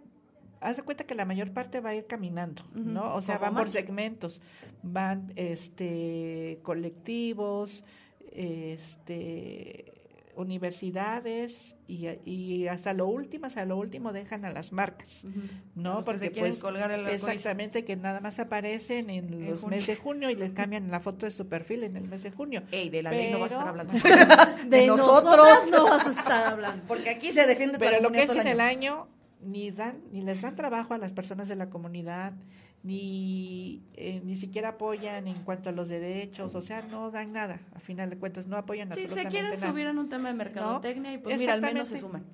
haz de cuenta que la mayor parte va a ir caminando, ¿no? O sea, van por segmentos, van este colectivos, este universidades y, y, hasta lo último, hasta lo último dejan a las marcas, ¿no? Porque pues colgar el exactamente que nada más aparecen en, los meses de junio y les cambian la foto de su perfil en el mes de junio. Ey, de la ley no vas a estar hablando. de, nosotros no vas a estar hablando. Porque aquí se defiende Pero lo que es en el año ni dan ni les dan trabajo a las personas de la comunidad ni, eh, ni siquiera apoyan en cuanto a los derechos, o sea, no dan nada, a final de cuentas, no apoyan sí, absolutamente nada. Si se quieren subir en un tema de mercadotecnia y pues mira, al menos se suman.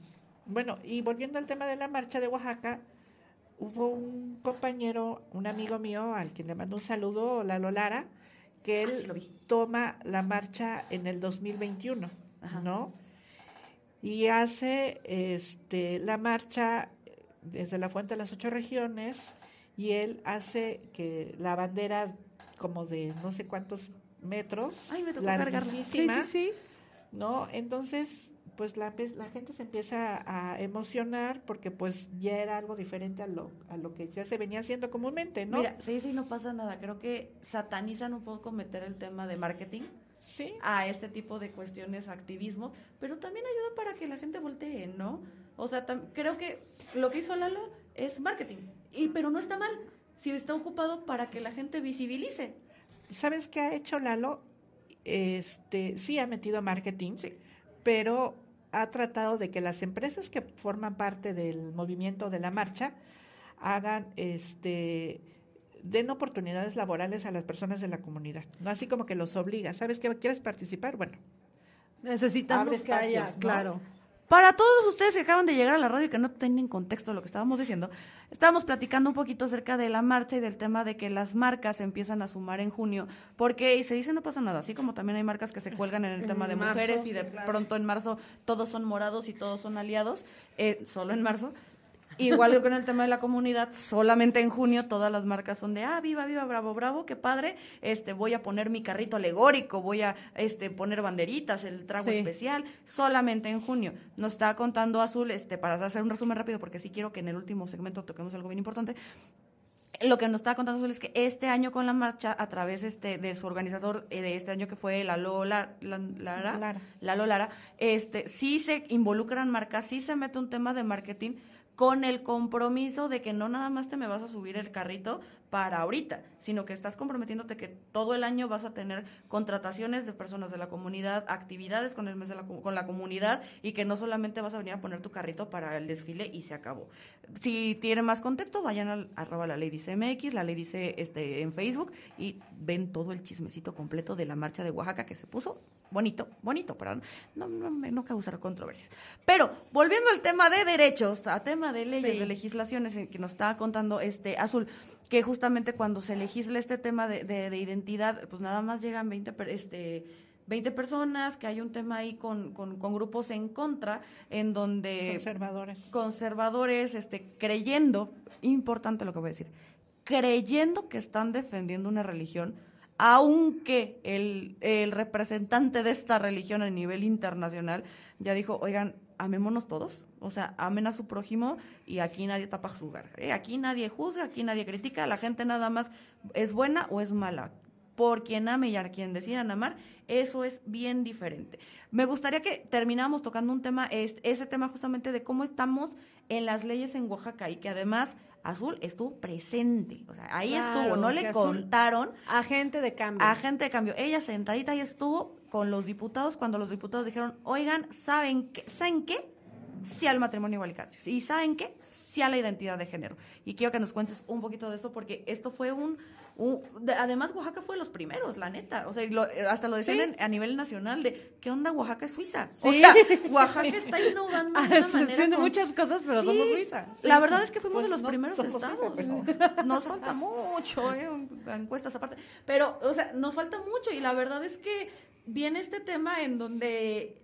Bueno, y volviendo al tema de la marcha de Oaxaca, hubo un compañero, un amigo mío, al quien le mando un saludo, Lalo Lara, que Ah, sí, él lo vi. toma la marcha en el 2021, Ajá. ¿no? Y hace este, la marcha desde la Fuente de las Ocho Regiones y él hace que la bandera como de no sé cuántos metros, Ay, me tocó cargarla. Sí, larguísima, sí, sí. ¿no? Entonces, pues la, la gente se empieza a emocionar porque pues ya era algo diferente a lo, a lo que ya se venía haciendo comúnmente, ¿no? Mira, sí, sí, no pasa nada. Creo que satanizan un poco meter el tema de marketing sí, a este tipo de cuestiones, activismo, pero también ayuda para que la gente voltee, ¿no? O sea, creo que lo que hizo Lalo es marketing, y pero no está mal, si está ocupado para que la gente visibilice. ¿sabes qué ha hecho Lalo? Este, sí ha metido marketing, Sí. pero ha tratado de que las empresas que forman parte del movimiento de la marcha hagan este den oportunidades laborales a las personas de la comunidad, no así como que los obliga, ¿sabes qué quieres participar? Bueno, Necesitamos que haya, claro. Para todos ustedes que acaban de llegar a la radio y que no tienen contexto de lo que estábamos diciendo, estábamos platicando un poquito acerca de la marcha y del tema de que las marcas empiezan a sumar en junio, porque y se dice no pasa nada, así como también hay marcas que se cuelgan en el En tema de marzo, mujeres y sí, de claro. pronto en marzo todos son morados y todos son aliados, eh, solo en marzo. Igual que con el tema de la comunidad, solamente en junio todas las marcas son de, ah, viva, viva, bravo, bravo, qué padre, este, voy a poner mi carrito alegórico, voy a este, poner banderitas, el trago Sí. especial, solamente en junio. Nos está contando Azul, este, para hacer un resumen rápido, porque sí quiero que en el último segmento toquemos algo bien importante. Lo que nos estaba contando Azul es que este año con la marcha, a través este, de su organizador eh, de este año que fue la Lola, la, Lara, Lara. Lalo Lara, este, sí se involucran marcas, sí se mete un tema de marketing con el compromiso de que no nada más te me vas a subir el carrito para ahorita, sino que estás comprometiéndote que todo el año vas a tener contrataciones de personas de la comunidad, actividades con el mes de la, co- con la comunidad y que no solamente vas a venir a poner tu carrito para el desfile y se acabó. Si tienen más contexto, vayan al arroba la ley dice MX, la ley dice este en Facebook y ven todo el chismecito completo de la marcha de Oaxaca que se puso bonito, bonito, para no, no, no causar controversias. Pero volviendo al tema de derechos, a tema de leyes, Sí. de legislaciones eh, que nos estaba contando este Azul, que justamente cuando se legisla este tema de, de- de identidad, pues nada más llegan 20, per- este, 20 personas, que hay un tema ahí con, con, con grupos en contra, en donde conservadores. conservadores, este, creyendo, importante lo que voy a decir, creyendo que están defendiendo una religión, aunque el, el representante de esta religión a nivel internacional ya dijo, oigan, amémonos todos, o sea, amen a su prójimo y aquí nadie tapa su garra, ¿eh? aquí nadie juzga, aquí nadie critica, la gente nada más es buena o es mala. Por quien ame y a quien decidan amar, eso es bien diferente. Me gustaría que termináramos tocando un tema, es- ese tema justamente de cómo estamos en las leyes en Oaxaca y que además Azul estuvo presente, o sea, ahí Claro, estuvo, no le contaron Agente de cambio. Agente de cambio. Ella sentadita ahí estuvo con los diputados cuando los diputados dijeron, oigan, ¿saben qué? ¿Saben qué? Sí al matrimonio igualitario. ¿Y saben qué? Sí a la identidad de género. Y quiero que nos cuentes un poquito de esto porque esto fue un... de- además, Oaxaca fue de los primeros, la neta. O sea, y lo- hasta lo decían Sí. en- a nivel nacional de, ¿qué onda Oaxaca es Suiza? O sea, Oaxaca está innovando de A una manera... de muchas cosas, pero Sí. somos Suiza. La verdad es que fuimos Pues de los no primeros Suiza, estados. pero- Nos falta mucho, ¿eh? encuestas aparte. Pero, o sea, nos falta mucho y la verdad es que viene este tema en donde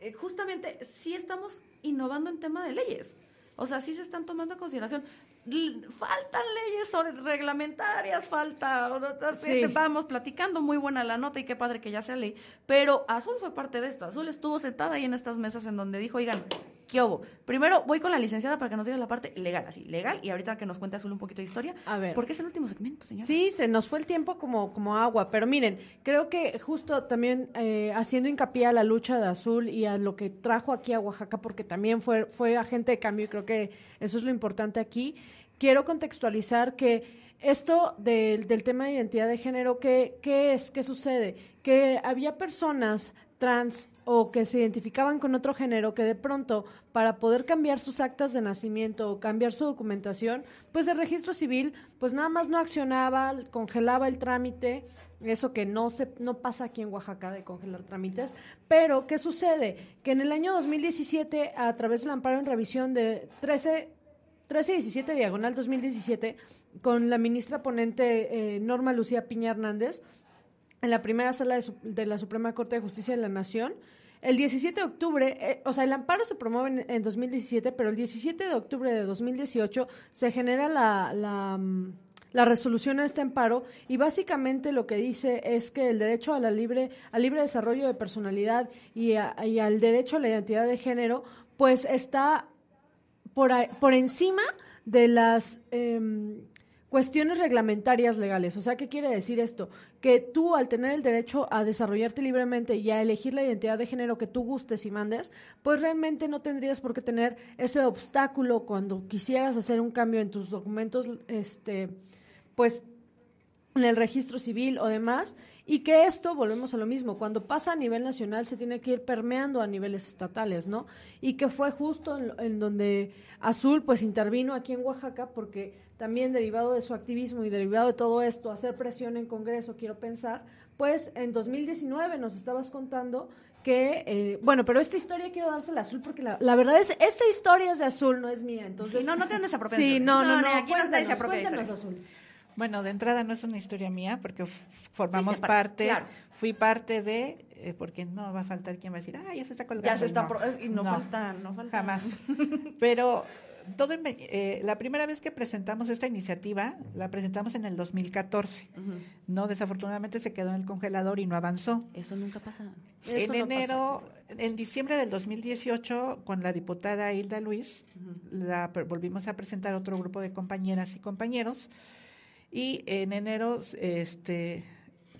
eh, justamente sí estamos innovando en tema de leyes. O sea, sí se están tomando en consideración. Faltan leyes reglamentarias, falta, Sí. vamos platicando, muy buena la nota y qué padre que ya sea ley. Pero Azul fue parte de esto. Azul estuvo sentada ahí en estas mesas en donde dijo, oigan, ¿qué hubo? Primero voy con la licenciada para que nos diga la parte legal, así, legal, y ahorita que nos cuente Azul un poquito de historia. A ver. Porque es el último segmento, señora. Sí, se nos fue el tiempo como, como agua, pero miren, creo que justo también eh, haciendo hincapié a la lucha de Azul y a lo que trajo aquí a Oaxaca, porque también fue, fue agente de cambio y creo que eso es lo importante aquí, quiero contextualizar que esto del, del tema de identidad de género, ¿qué, ¿qué es? ¿Qué sucede? Que había personas trans o que se identificaban con otro género que de pronto para poder cambiar sus actas de nacimiento o cambiar su documentación, pues el registro civil pues nada más no accionaba, congelaba el trámite, eso que no se no pasa aquí en Oaxaca de congelar trámites, pero ¿qué sucede? Que en el año 2017 a través del amparo en revisión de 13 1317 diagonal 2017 con la ministra ponente eh, Norma Lucía Piña Hernández en la primera sala de, de la Suprema Corte de Justicia de la Nación. El 17 de octubre, eh, o sea, el amparo se promueve en, en, 2017, pero el 17 de octubre de 2018 se genera la, la, mm, la, resolución a este amparo y básicamente lo que dice es que el derecho a la libre, al libre desarrollo de personalidad y, a, y al derecho a la identidad de género, pues está por, por encima de las eh, cuestiones reglamentarias legales. O sea, ¿qué quiere decir esto? Que tú al tener el derecho a desarrollarte libremente y a elegir la identidad de género que tú gustes y mandes, pues realmente no tendrías por qué tener ese obstáculo cuando quisieras hacer un cambio en tus documentos, este, pues en el registro civil o demás, y que esto, volvemos a lo mismo, cuando pasa a nivel nacional se tiene que ir permeando a niveles estatales, ¿no? Y que fue justo en, en donde Azul pues intervino aquí en Oaxaca porque también derivado de su activismo y derivado de todo esto, hacer presión en Congreso, quiero pensar, pues en 2019 nos estabas contando que, eh, bueno, pero esta historia quiero dársela a Azul porque la, la, verdad es, esta historia es de Azul, no es mía, entonces... Sí, no, no te andes a Sí, no, no, no, no aquí no te cuéntanos, Azul. Bueno, de entrada no es una historia mía porque formamos parte, parte claro. fui parte de, eh, porque no va a faltar quien va a decir, ah, ya se está colgando. Ya se está, no, pro, y no, no, falta, no falta. Jamás. Pero todo en, eh, la primera vez que presentamos esta iniciativa, la presentamos en el 2014. Uh -huh. No, desafortunadamente se quedó en el congelador y no avanzó. Eso nunca pasa. Eso en no enero, pasa. en diciembre del 2018, con la diputada Hilda Luis, uh -huh. la volvimos a presentar otro grupo de compañeras y compañeros. Y en enero, este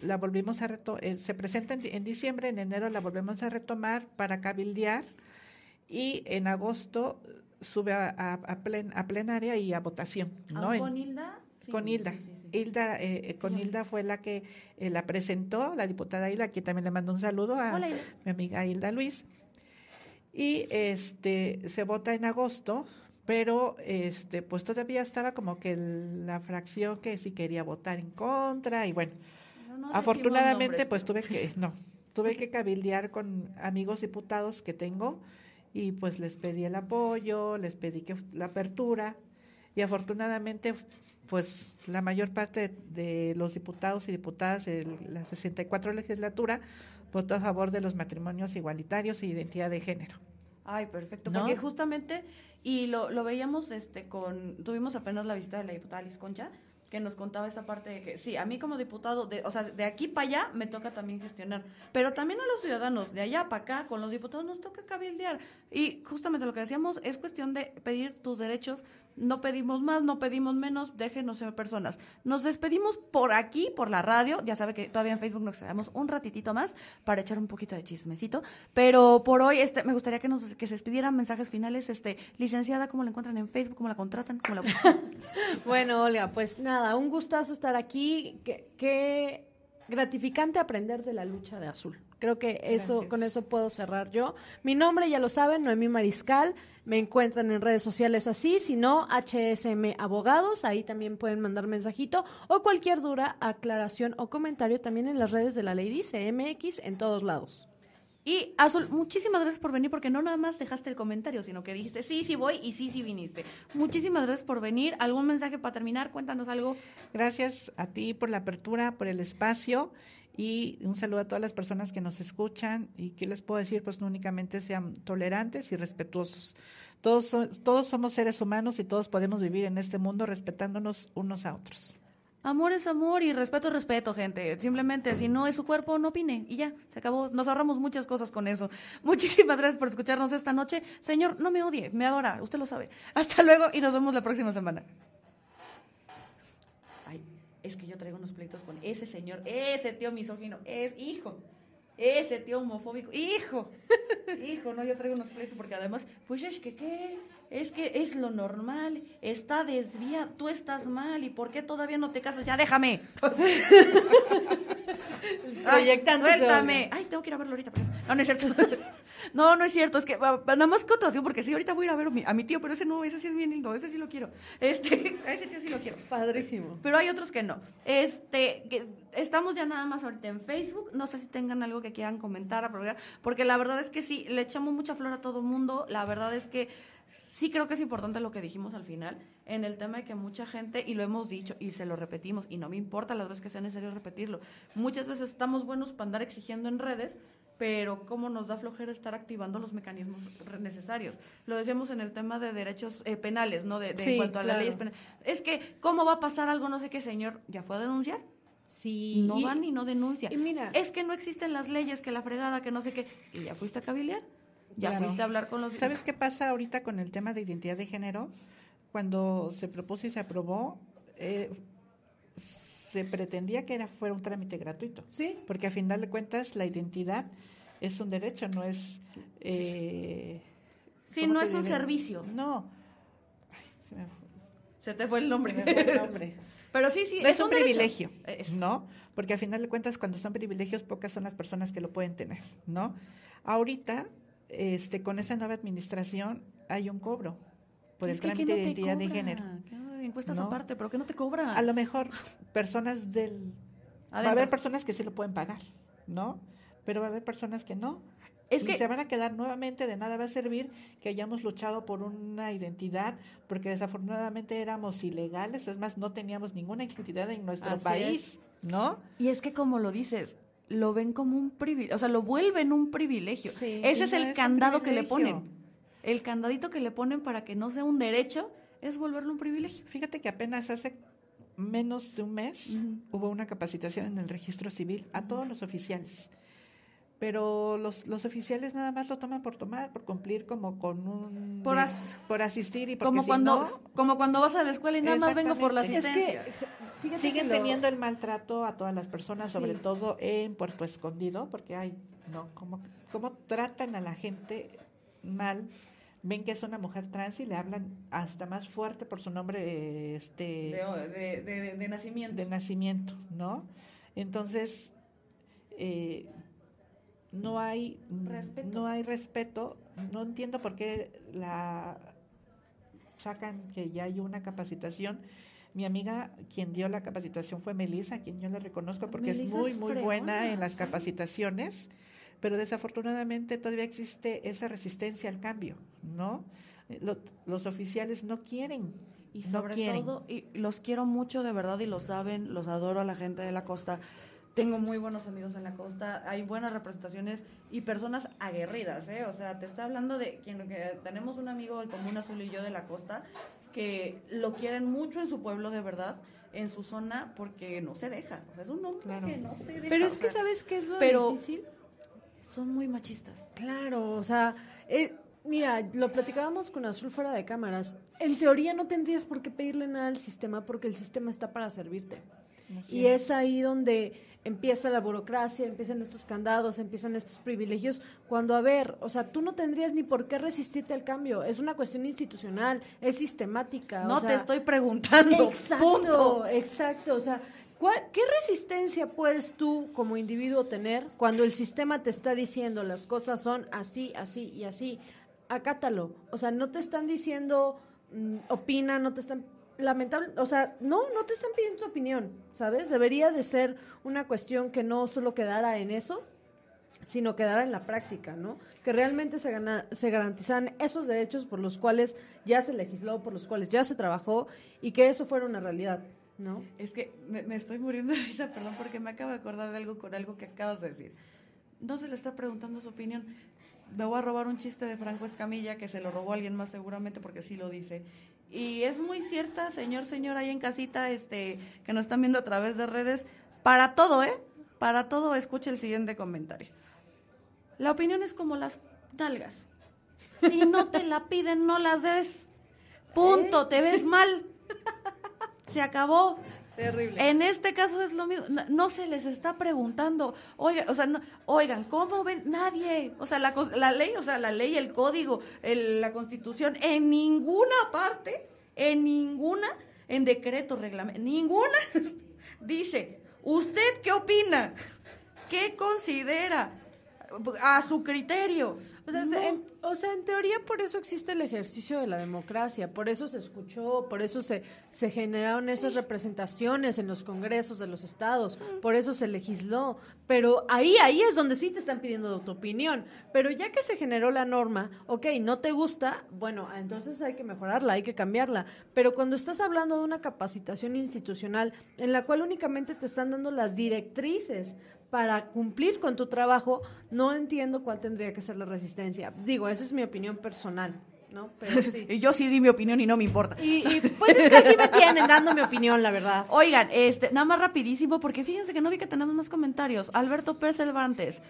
la volvimos a retomar, eh, se presenta en, en, diciembre, en enero la volvemos a retomar para cabildear y en agosto sube a, a, a, plen, a plenaria y a votación. ¿no? ¿Ah, ¿Con Hilda? Sí, con Hilda. Sí, sí, Hilda eh, con sí. Hilda fue la que eh, la presentó, la diputada Hilda, aquí también le mando un saludo a Hola, mi amiga Hilda Luis. Y este se vota en agosto, pero este pues todavía estaba como que la fracción que sí quería votar en contra y bueno, no, no afortunadamente pues tuve que no, tuve que cabildear con amigos diputados que tengo y pues les pedí el apoyo, les pedí que la apertura y afortunadamente pues la mayor parte de, los diputados y diputadas de la 64 legislatura votó a favor de los matrimonios igualitarios e identidad de género. Ay, perfecto, ¿No? porque justamente y lo, lo veíamos este con tuvimos apenas la visita de la diputada Liz Concha que nos contaba esta parte de que sí, a mí como diputado, de, o sea, de aquí para allá me toca también gestionar, pero también a los ciudadanos, de allá para acá, con los diputados nos toca cabildear. Y justamente lo que decíamos es cuestión de pedir tus derechos, no pedimos más, no pedimos menos, déjenos ser personas. Nos despedimos por aquí, por la radio, ya sabe que todavía en Facebook nos quedamos un ratitito más para echar un poquito de chismecito, pero por hoy este me gustaría que nos que se despidieran mensajes finales, este licenciada, ¿cómo la encuentran en Facebook? ¿Cómo la contratan? ¿Cómo la bueno, Olga, pues nada, un gustazo estar aquí, qué, qué gratificante aprender de la lucha de Azul. Creo que eso Gracias. con eso puedo cerrar yo. Mi nombre ya lo saben, Noemí Mariscal. Me encuentran en redes sociales así, si no, HSM Abogados. Ahí también pueden mandar mensajito o cualquier duda, aclaración o comentario también en las redes de la Lady CMX en todos lados. Y Azul, muchísimas gracias por venir, porque no nada más dejaste el comentario, sino que dijiste sí, sí voy y sí, sí viniste. Muchísimas gracias por venir. ¿Algún mensaje para terminar? Cuéntanos algo. Gracias a ti por la apertura, por el espacio y un saludo a todas las personas que nos escuchan y que les puedo decir, pues no únicamente sean tolerantes y respetuosos. Todos, todos somos seres humanos y todos podemos vivir en este mundo respetándonos unos a otros. Amor es amor y respeto es respeto, gente. Simplemente, si no es su cuerpo, no opine. Y ya, se acabó. Nos ahorramos muchas cosas con eso. Muchísimas gracias por escucharnos esta noche. Señor, no me odie, me adora, usted lo sabe. Hasta luego y nos vemos la próxima semana. Es que yo traigo unos pleitos con ese señor, ese tío misógino, es hijo. Ese tío homofóbico, hijo, hijo, no, yo traigo unos pleitos porque además, pues es que, ¿qué? Es que es lo normal, está desviado, tú estás mal, ¿y por qué todavía no te casas? Ya déjame. Proyectando. Suéltame. Ay, tengo que ir a verlo ahorita. No, no es cierto. no, no es cierto, es que nada más cotación, porque sí, ahorita voy a ir a ver a mi, a mi, tío, pero ese no, ese sí es bien lindo, ese sí lo quiero. Este, a ese tío sí lo quiero. Padrísimo. Pero hay otros que no. Este, que estamos ya nada más ahorita en Facebook, no sé si tengan algo que quieran comentar, porque la verdad es que sí, le echamos mucha flor a todo mundo, la verdad es que sí creo que es importante lo que dijimos al final, en el tema de que mucha gente, y lo hemos dicho y se lo repetimos, y no me importa las veces que sea necesario repetirlo, muchas veces estamos buenos para andar exigiendo en redes, pero cómo nos da flojera estar activando los mecanismos necesarios. Lo decíamos en el tema de derechos eh, penales, ¿no? De, en cuanto a las leyes penales. Es que, ¿cómo va a pasar algo? No sé qué, señor, ¿ya fue a denunciar? Sí. No van y no denuncia. Y mira, es que no existen las leyes, que la fregada, que no sé qué. ¿Y ya fuiste a cabilear? ¿Ya fuiste a hablar con los... ¿Sabes qué pasa ahorita con el tema de identidad de género? Cuando se propuso y se aprobó, eh, se pretendía que era fuera un trámite gratuito. Sí. Porque a final de cuentas la identidad es un derecho, no es... Eh, sí, no es un servicio. No. se, te fue el nombre. Se me fue el nombre. Pero sí, sí, es, un, privilegio, ¿no? Porque al final de cuentas, cuando son privilegios, pocas son las personas que lo pueden tener, ¿no? Ahorita, este, con esa nueva administración, hay un cobro por el trámite de identidad de género. Encuestas aparte, pero que no te cobra. A lo mejor personas del... Va a haber personas que sí lo pueden pagar, ¿no? Pero va a haber personas que no. Es que se van a quedar nuevamente, de nada va a servir que hayamos luchado por una identidad, porque desafortunadamente éramos ilegales, es más, no teníamos ninguna identidad en nuestro país, ¿no? Y es que como lo dices, lo ven como un privilegio, o sea, lo vuelven un privilegio. Ese es el candado que le ponen. El candadito que le ponen para que no sea un derecho es volverlo un privilegio. Fíjate que apenas hace menos de un mes hubo una capacitación en el registro civil a todos los oficiales pero los, los oficiales nada más lo toman por tomar, por cumplir como con un... Por, por asistir y porque como cuando Como cuando vas a la escuela y nada más vengo por la asistencia. Es que, siguen teniendo el maltrato a todas las personas, sobre todo en Puerto Escondido, porque hay, ¿no? Como, cómo tratan a la gente mal, ven que es una mujer trans y le hablan hasta más fuerte por su nombre este de, de, de nacimiento. De nacimiento, ¿no? Entonces... Eh, no hay respeto. no hay respeto. No entiendo por qué la sacan que ya hay una capacitación. Mi amiga quien dio la capacitación fue Melissa quien yo le reconozco porque es muy muy buena en las capacitaciones pero desafortunadamente todavía existe esa resistencia al cambio no los oficiales no quieren y sobre todo y los quiero mucho de verdad y lo saben los adoro a la gente de la costa tengo muy buenos amigos en la costa, hay buenas representaciones y personas aguerridas, ¿eh? O sea, te estoy hablando de quien que tenemos un amigo en común azul y yo de la costa que lo quieren mucho en su pueblo de verdad, en su zona porque no se deja, o sea, es un hombre que no se deja. Pero es que sabes qué es lo pero difícil? Son muy machistas. Claro, o sea, eh, Mira, lo platicábamos con Azul fuera de cámaras. En teoría no tendrías por qué pedirle nada al sistema porque el sistema está para servirte. Y es ahí donde empieza la burocracia, empiezan estos candados, empiezan estos privilegios, cuando, a ver, o sea, tú no tendrías ni por qué resistirte al cambio, es una cuestión institucional, es sistemática. No te estoy preguntando. Exacto, exacto, o sea, ¿qué resistencia puedes tú como individuo tener cuando el sistema te está diciendo las cosas son así, así y así? Acátalo, o sea, no te están diciendo, mm, opina, no te están lamentable, o sea, no, no te están pidiendo tu opinión, ¿sabes? Debería de ser una cuestión que no solo quedara en eso, sino quedara en la práctica, ¿no? Que realmente se, gana, se garantizan esos derechos por los cuales ya se legisló, por los cuales ya se trabajó y que eso fuera una realidad, ¿no? Es que me, estoy muriendo de risa, perdón, porque me acabo de acordar de algo con algo que acabas de decir. No se le está preguntando su opinión. Me voy a robar un chiste de Franco Escamilla, que se lo robó alguien más seguramente porque sí lo dice. Y es muy cierta, señor, señor, ahí en casita, este, que nos están viendo a través de redes, para todo, ¿eh? Para todo, escuche el siguiente comentario. La opinión es como las nalgas. Si no te la piden, no las des. Punto, te ves mal. Se acabó. Terrible. En este caso es lo mismo. No, se les está preguntando, oigan, o sea, no, oigan, ¿cómo ven? Nadie. O sea, la, la ley, o sea, la ley, el código, la constitución, en ninguna parte, en ninguna, en decreto, reglamento, ninguna dice, ¿usted qué opina? ¿Qué considera? a su criterio. O sea, en, o sea, en teoría por eso existe el ejercicio de la democracia, por eso se escuchó, por eso se, se generaron esas representaciones en los congresos de los estados, por eso se legisló, pero ahí, ahí es donde sí te están pidiendo tu opinión, pero ya que se generó la norma, ok, no te gusta, bueno, entonces hay que mejorarla, hay que cambiarla, pero cuando estás hablando de una capacitación institucional en la cual únicamente te están dando las directrices para cumplir con tu trabajo, no entiendo cuál tendría que ser la resistencia. Digo, esa es mi opinión personal. ¿no? Pero sí. Yo sí di mi opinión y no me importa. Y, y, pues es que aquí me tienen dando mi opinión, la verdad. Oigan, este, nada más rapidísimo, porque fíjense que no vi que tenemos más comentarios. Alberto Pérez Cervantes,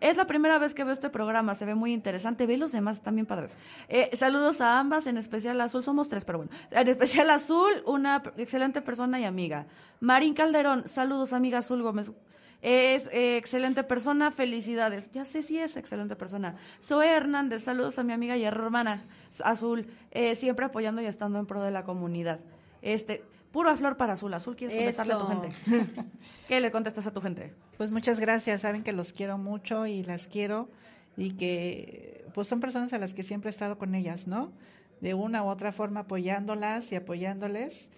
es la primera vez que veo este programa, se ve muy interesante, ve los demás también padres. Eh, saludos a ambas, en especial a Azul, somos tres, pero bueno. En especial a Azul, una excelente persona y amiga. Marín Calderón, saludos amiga Azul Gómez. Es eh, excelente persona, felicidades. Ya sé si es excelente persona. Zoe Hernández, saludos a mi amiga y hermana Azul, eh, siempre apoyando y estando en pro de la comunidad. Este, pura flor para Azul. Azul, ¿quieres contestarle a tu gente? ¿Qué le contestas a tu gente? Pues muchas gracias, saben que los quiero mucho y las quiero y que pues son personas a las que siempre he estado con ellas, ¿no? De una u otra forma apoyándolas y apoyándoles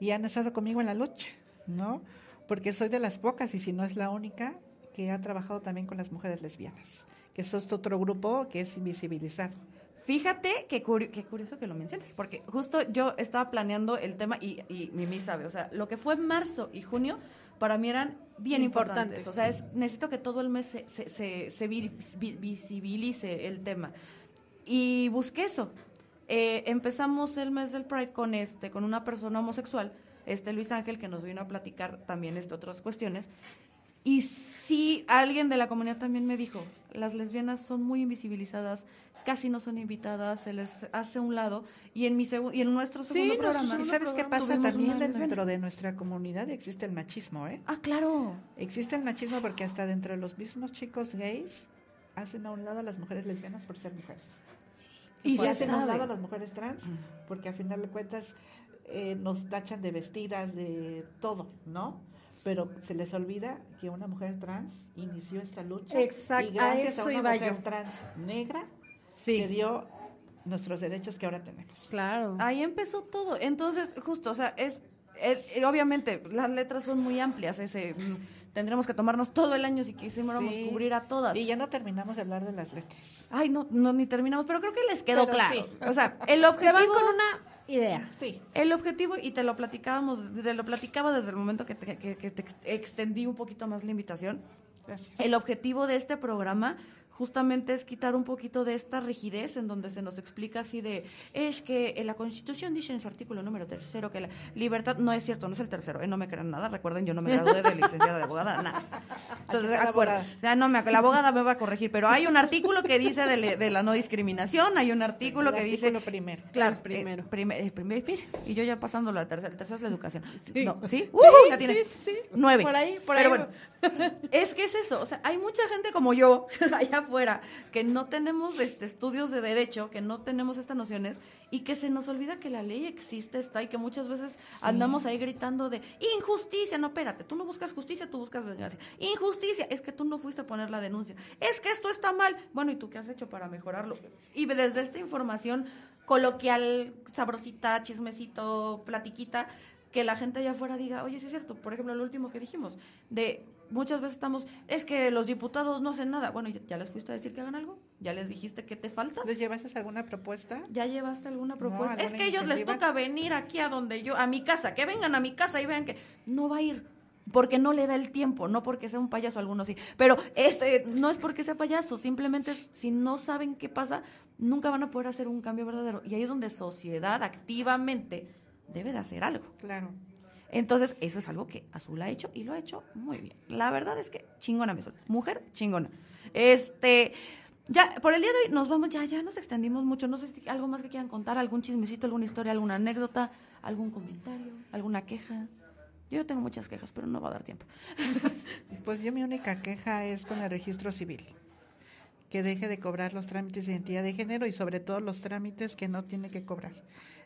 y han estado conmigo en la lucha, ¿no? Porque soy de las pocas, y si no es la única, que ha trabajado también con las mujeres lesbianas, que eso es otro grupo que es invisibilizado. Fíjate qué, curioso que lo menciones, porque justo yo estaba planeando el tema y, y Mimi sabe, o sea, lo que fue marzo y junio para mí eran bien importantes. O sea, es, necesito que todo el mes se, se, se, visibilice el tema. Y busqué eso. Eh, empezamos el mes del Pride con este, con una persona homosexual este Luis Ángel, que nos vino a platicar también este, otras cuestiones. Y sí, alguien de la comunidad también me dijo, las lesbianas son muy invisibilizadas, casi no son invitadas, se les hace un lado. Y en mi y en nuestro segundo programa... ¿Y sabes qué pasa también dentro de nuestra comunidad? Existe el machismo, ¿eh? Ah, claro. Existe el machismo porque hasta dentro de los mismos chicos gays hacen a un lado a las mujeres lesbianas por ser mujeres. Y se hacen a un lado a las mujeres trans porque al final de cuentas eh, nos tachan de vestidas, de todo, ¿no? Pero se les olvida que una mujer trans inició esta lucha. Exacto. Y gracias a, una mujer trans negra se dio nuestros derechos que ahora tenemos. Claro. Ahí empezó todo. Entonces, justo, o sea, es, eh, obviamente las letras son muy amplias, ese tendremos que tomarnos todo el año si quisiéramos cubrir a todas. Y ya no terminamos de hablar de las letras. Ay, no, no ni terminamos, pero creo que les quedó claro. O sea, el objetivo... Se van con una idea. Sí. El objetivo, y te lo platicábamos, te lo platicaba desde el momento que te, que te extendí un poquito más la invitación. Gracias. El objetivo de este programa justamente es quitar un poquito de esta rigidez en donde se nos explica así de, es que la Constitución dice en su artículo número tercero que la libertad, no es cierto, no es el tercero, ¿eh? no me crean nada, recuerden, yo no me gradué de licenciada de abogada, nada. Entonces, acuerda, ya no me, la abogada me va a corregir, pero hay un artículo que dice de, la no discriminación, hay un artículo que dice... primero. Claro, el primero. Eh, primer, el primer, y yo ya pasando la tercera, el tercero es la educación. Sí. No, ¿sí? Uh, ya tiene sí, sí, nueve. Por ahí, por pero ahí. bueno, es que es eso, o sea, hay mucha gente como yo allá afuera que no tenemos este, estudios de derecho, que no tenemos estas nociones y que se nos olvida que la ley existe, está y que muchas veces andamos ahí gritando de injusticia. No, espérate, tú no buscas justicia, tú buscas venganza. Injusticia, es que tú no fuiste a poner la denuncia. Es que esto está mal. Bueno, ¿y tú qué has hecho para mejorarlo? Y desde esta información coloquial, sabrosita, chismecito, platiquita, que la gente allá afuera diga, oye, sí es cierto, por ejemplo, lo último que dijimos, de muchas veces estamos, es que los diputados no hacen nada. Bueno, ¿ya les fuiste a decir que hagan algo? ¿Ya les dijiste qué te falta? ¿Les llevaste alguna propuesta? ¿Ya llevaste alguna propuesta? es que ellos les toca venir aquí a donde yo, a mi casa, que vengan a mi casa y vean que no va a ir. Porque no le da el tiempo, no porque sea un payaso, algunos sí. Pero este no es porque sea payaso, simplemente si no saben qué pasa, nunca van a poder hacer un cambio verdadero. Y ahí es donde sociedad activamente debe de hacer algo. Claro. Entonces, eso es algo que Azul ha hecho y lo ha hecho muy bien. La verdad es que chingona mi Azul. Mujer chingona. Este, ya, por el día de hoy nos vamos, ya, ya nos extendimos mucho. No sé si algo más que quieran contar, algún chismecito, alguna historia, alguna anécdota, algún comentario, alguna queja. Yo tengo muchas quejas, pero no va a dar tiempo. Pues yo mi única queja es con el registro civil. Que deje de cobrar los trámites de identidad de género y sobre todo los trámites que no tiene que cobrar.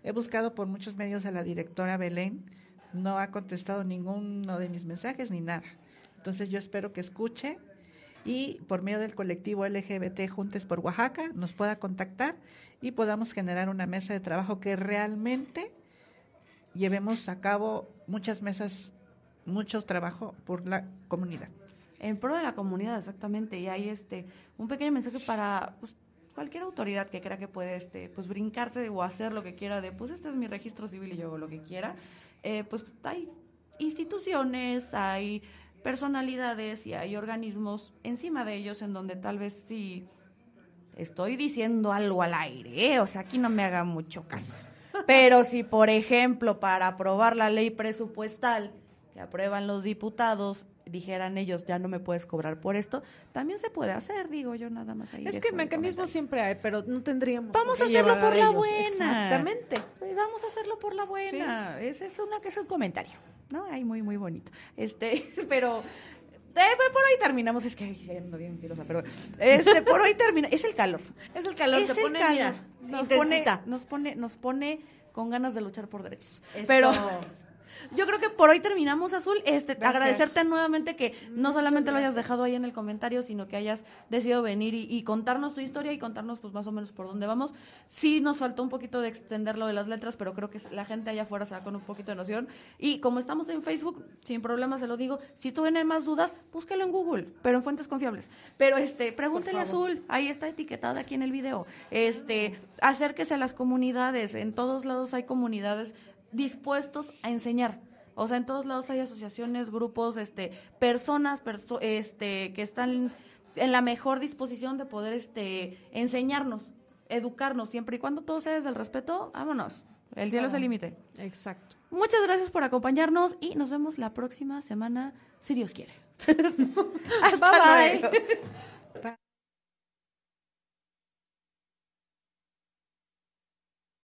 He buscado por muchos medios a la directora Belén, no ha contestado ninguno de mis mensajes ni nada. Entonces yo espero que escuche y por medio del colectivo LGBT Juntes por Oaxaca nos pueda contactar y podamos generar una mesa de trabajo que realmente llevemos a cabo muchas mesas, mucho trabajo por la comunidad. En pro de la comunidad, exactamente. Y hay este un pequeño mensaje para pues, cualquier autoridad que crea que puede este, pues brincarse o hacer lo que quiera de pues este es mi registro civil y yo hago lo que quiera. Eh, pues hay instituciones, hay personalidades y hay organismos encima de ellos en donde tal vez sí estoy diciendo algo al aire, ¿eh? o sea, aquí no me haga mucho caso. Pero si, por ejemplo, para aprobar la ley presupuestal que aprueban los diputados, dijeran ellos, ya no me puedes cobrar por esto, también se puede hacer, digo yo nada más ahí. Es que mecanismos siempre hay, pero no tendríamos. Vamos a hacerlo por la buena. Exactamente. vamos a hacerlo por la buena. Ese es una que es un comentario, ¿no? Ahí muy muy bonito. Este, pero eh, por hoy terminamos, es que ando bien filosa, pero este, por hoy termina, es el calor. Es el calor, es te pone, calor. nos, pone, nos pone, nos pone con ganas de luchar por derechos. Pero yo creo que por hoy terminamos, Azul. Este, agradecerte nuevamente que no solamente lo hayas dejado ahí en el comentario, sino que hayas decidido venir y, contarnos tu historia y contarnos pues más o menos por dónde vamos. Sí nos faltó un poquito de extender lo de las letras, pero creo que la gente allá afuera se va con un poquito de noción. Y como estamos en Facebook, sin problema se lo digo, si tú tienes más dudas, búsquelo en Google, pero en fuentes confiables. Pero este, pregúntele a Azul, ahí está etiquetada aquí en el video. Este, acérquese a las comunidades, en todos lados hay comunidades dispuestos a enseñar. O sea, en todos lados hay asociaciones, grupos, este, personas este, que están en la mejor disposición de poder este, enseñarnos, educarnos, siempre y cuando todo sea desde el respeto, vámonos. El cielo es el límite. Exacto. Muchas gracias por acompañarnos y nos vemos la próxima semana, si Dios quiere. Hasta luego.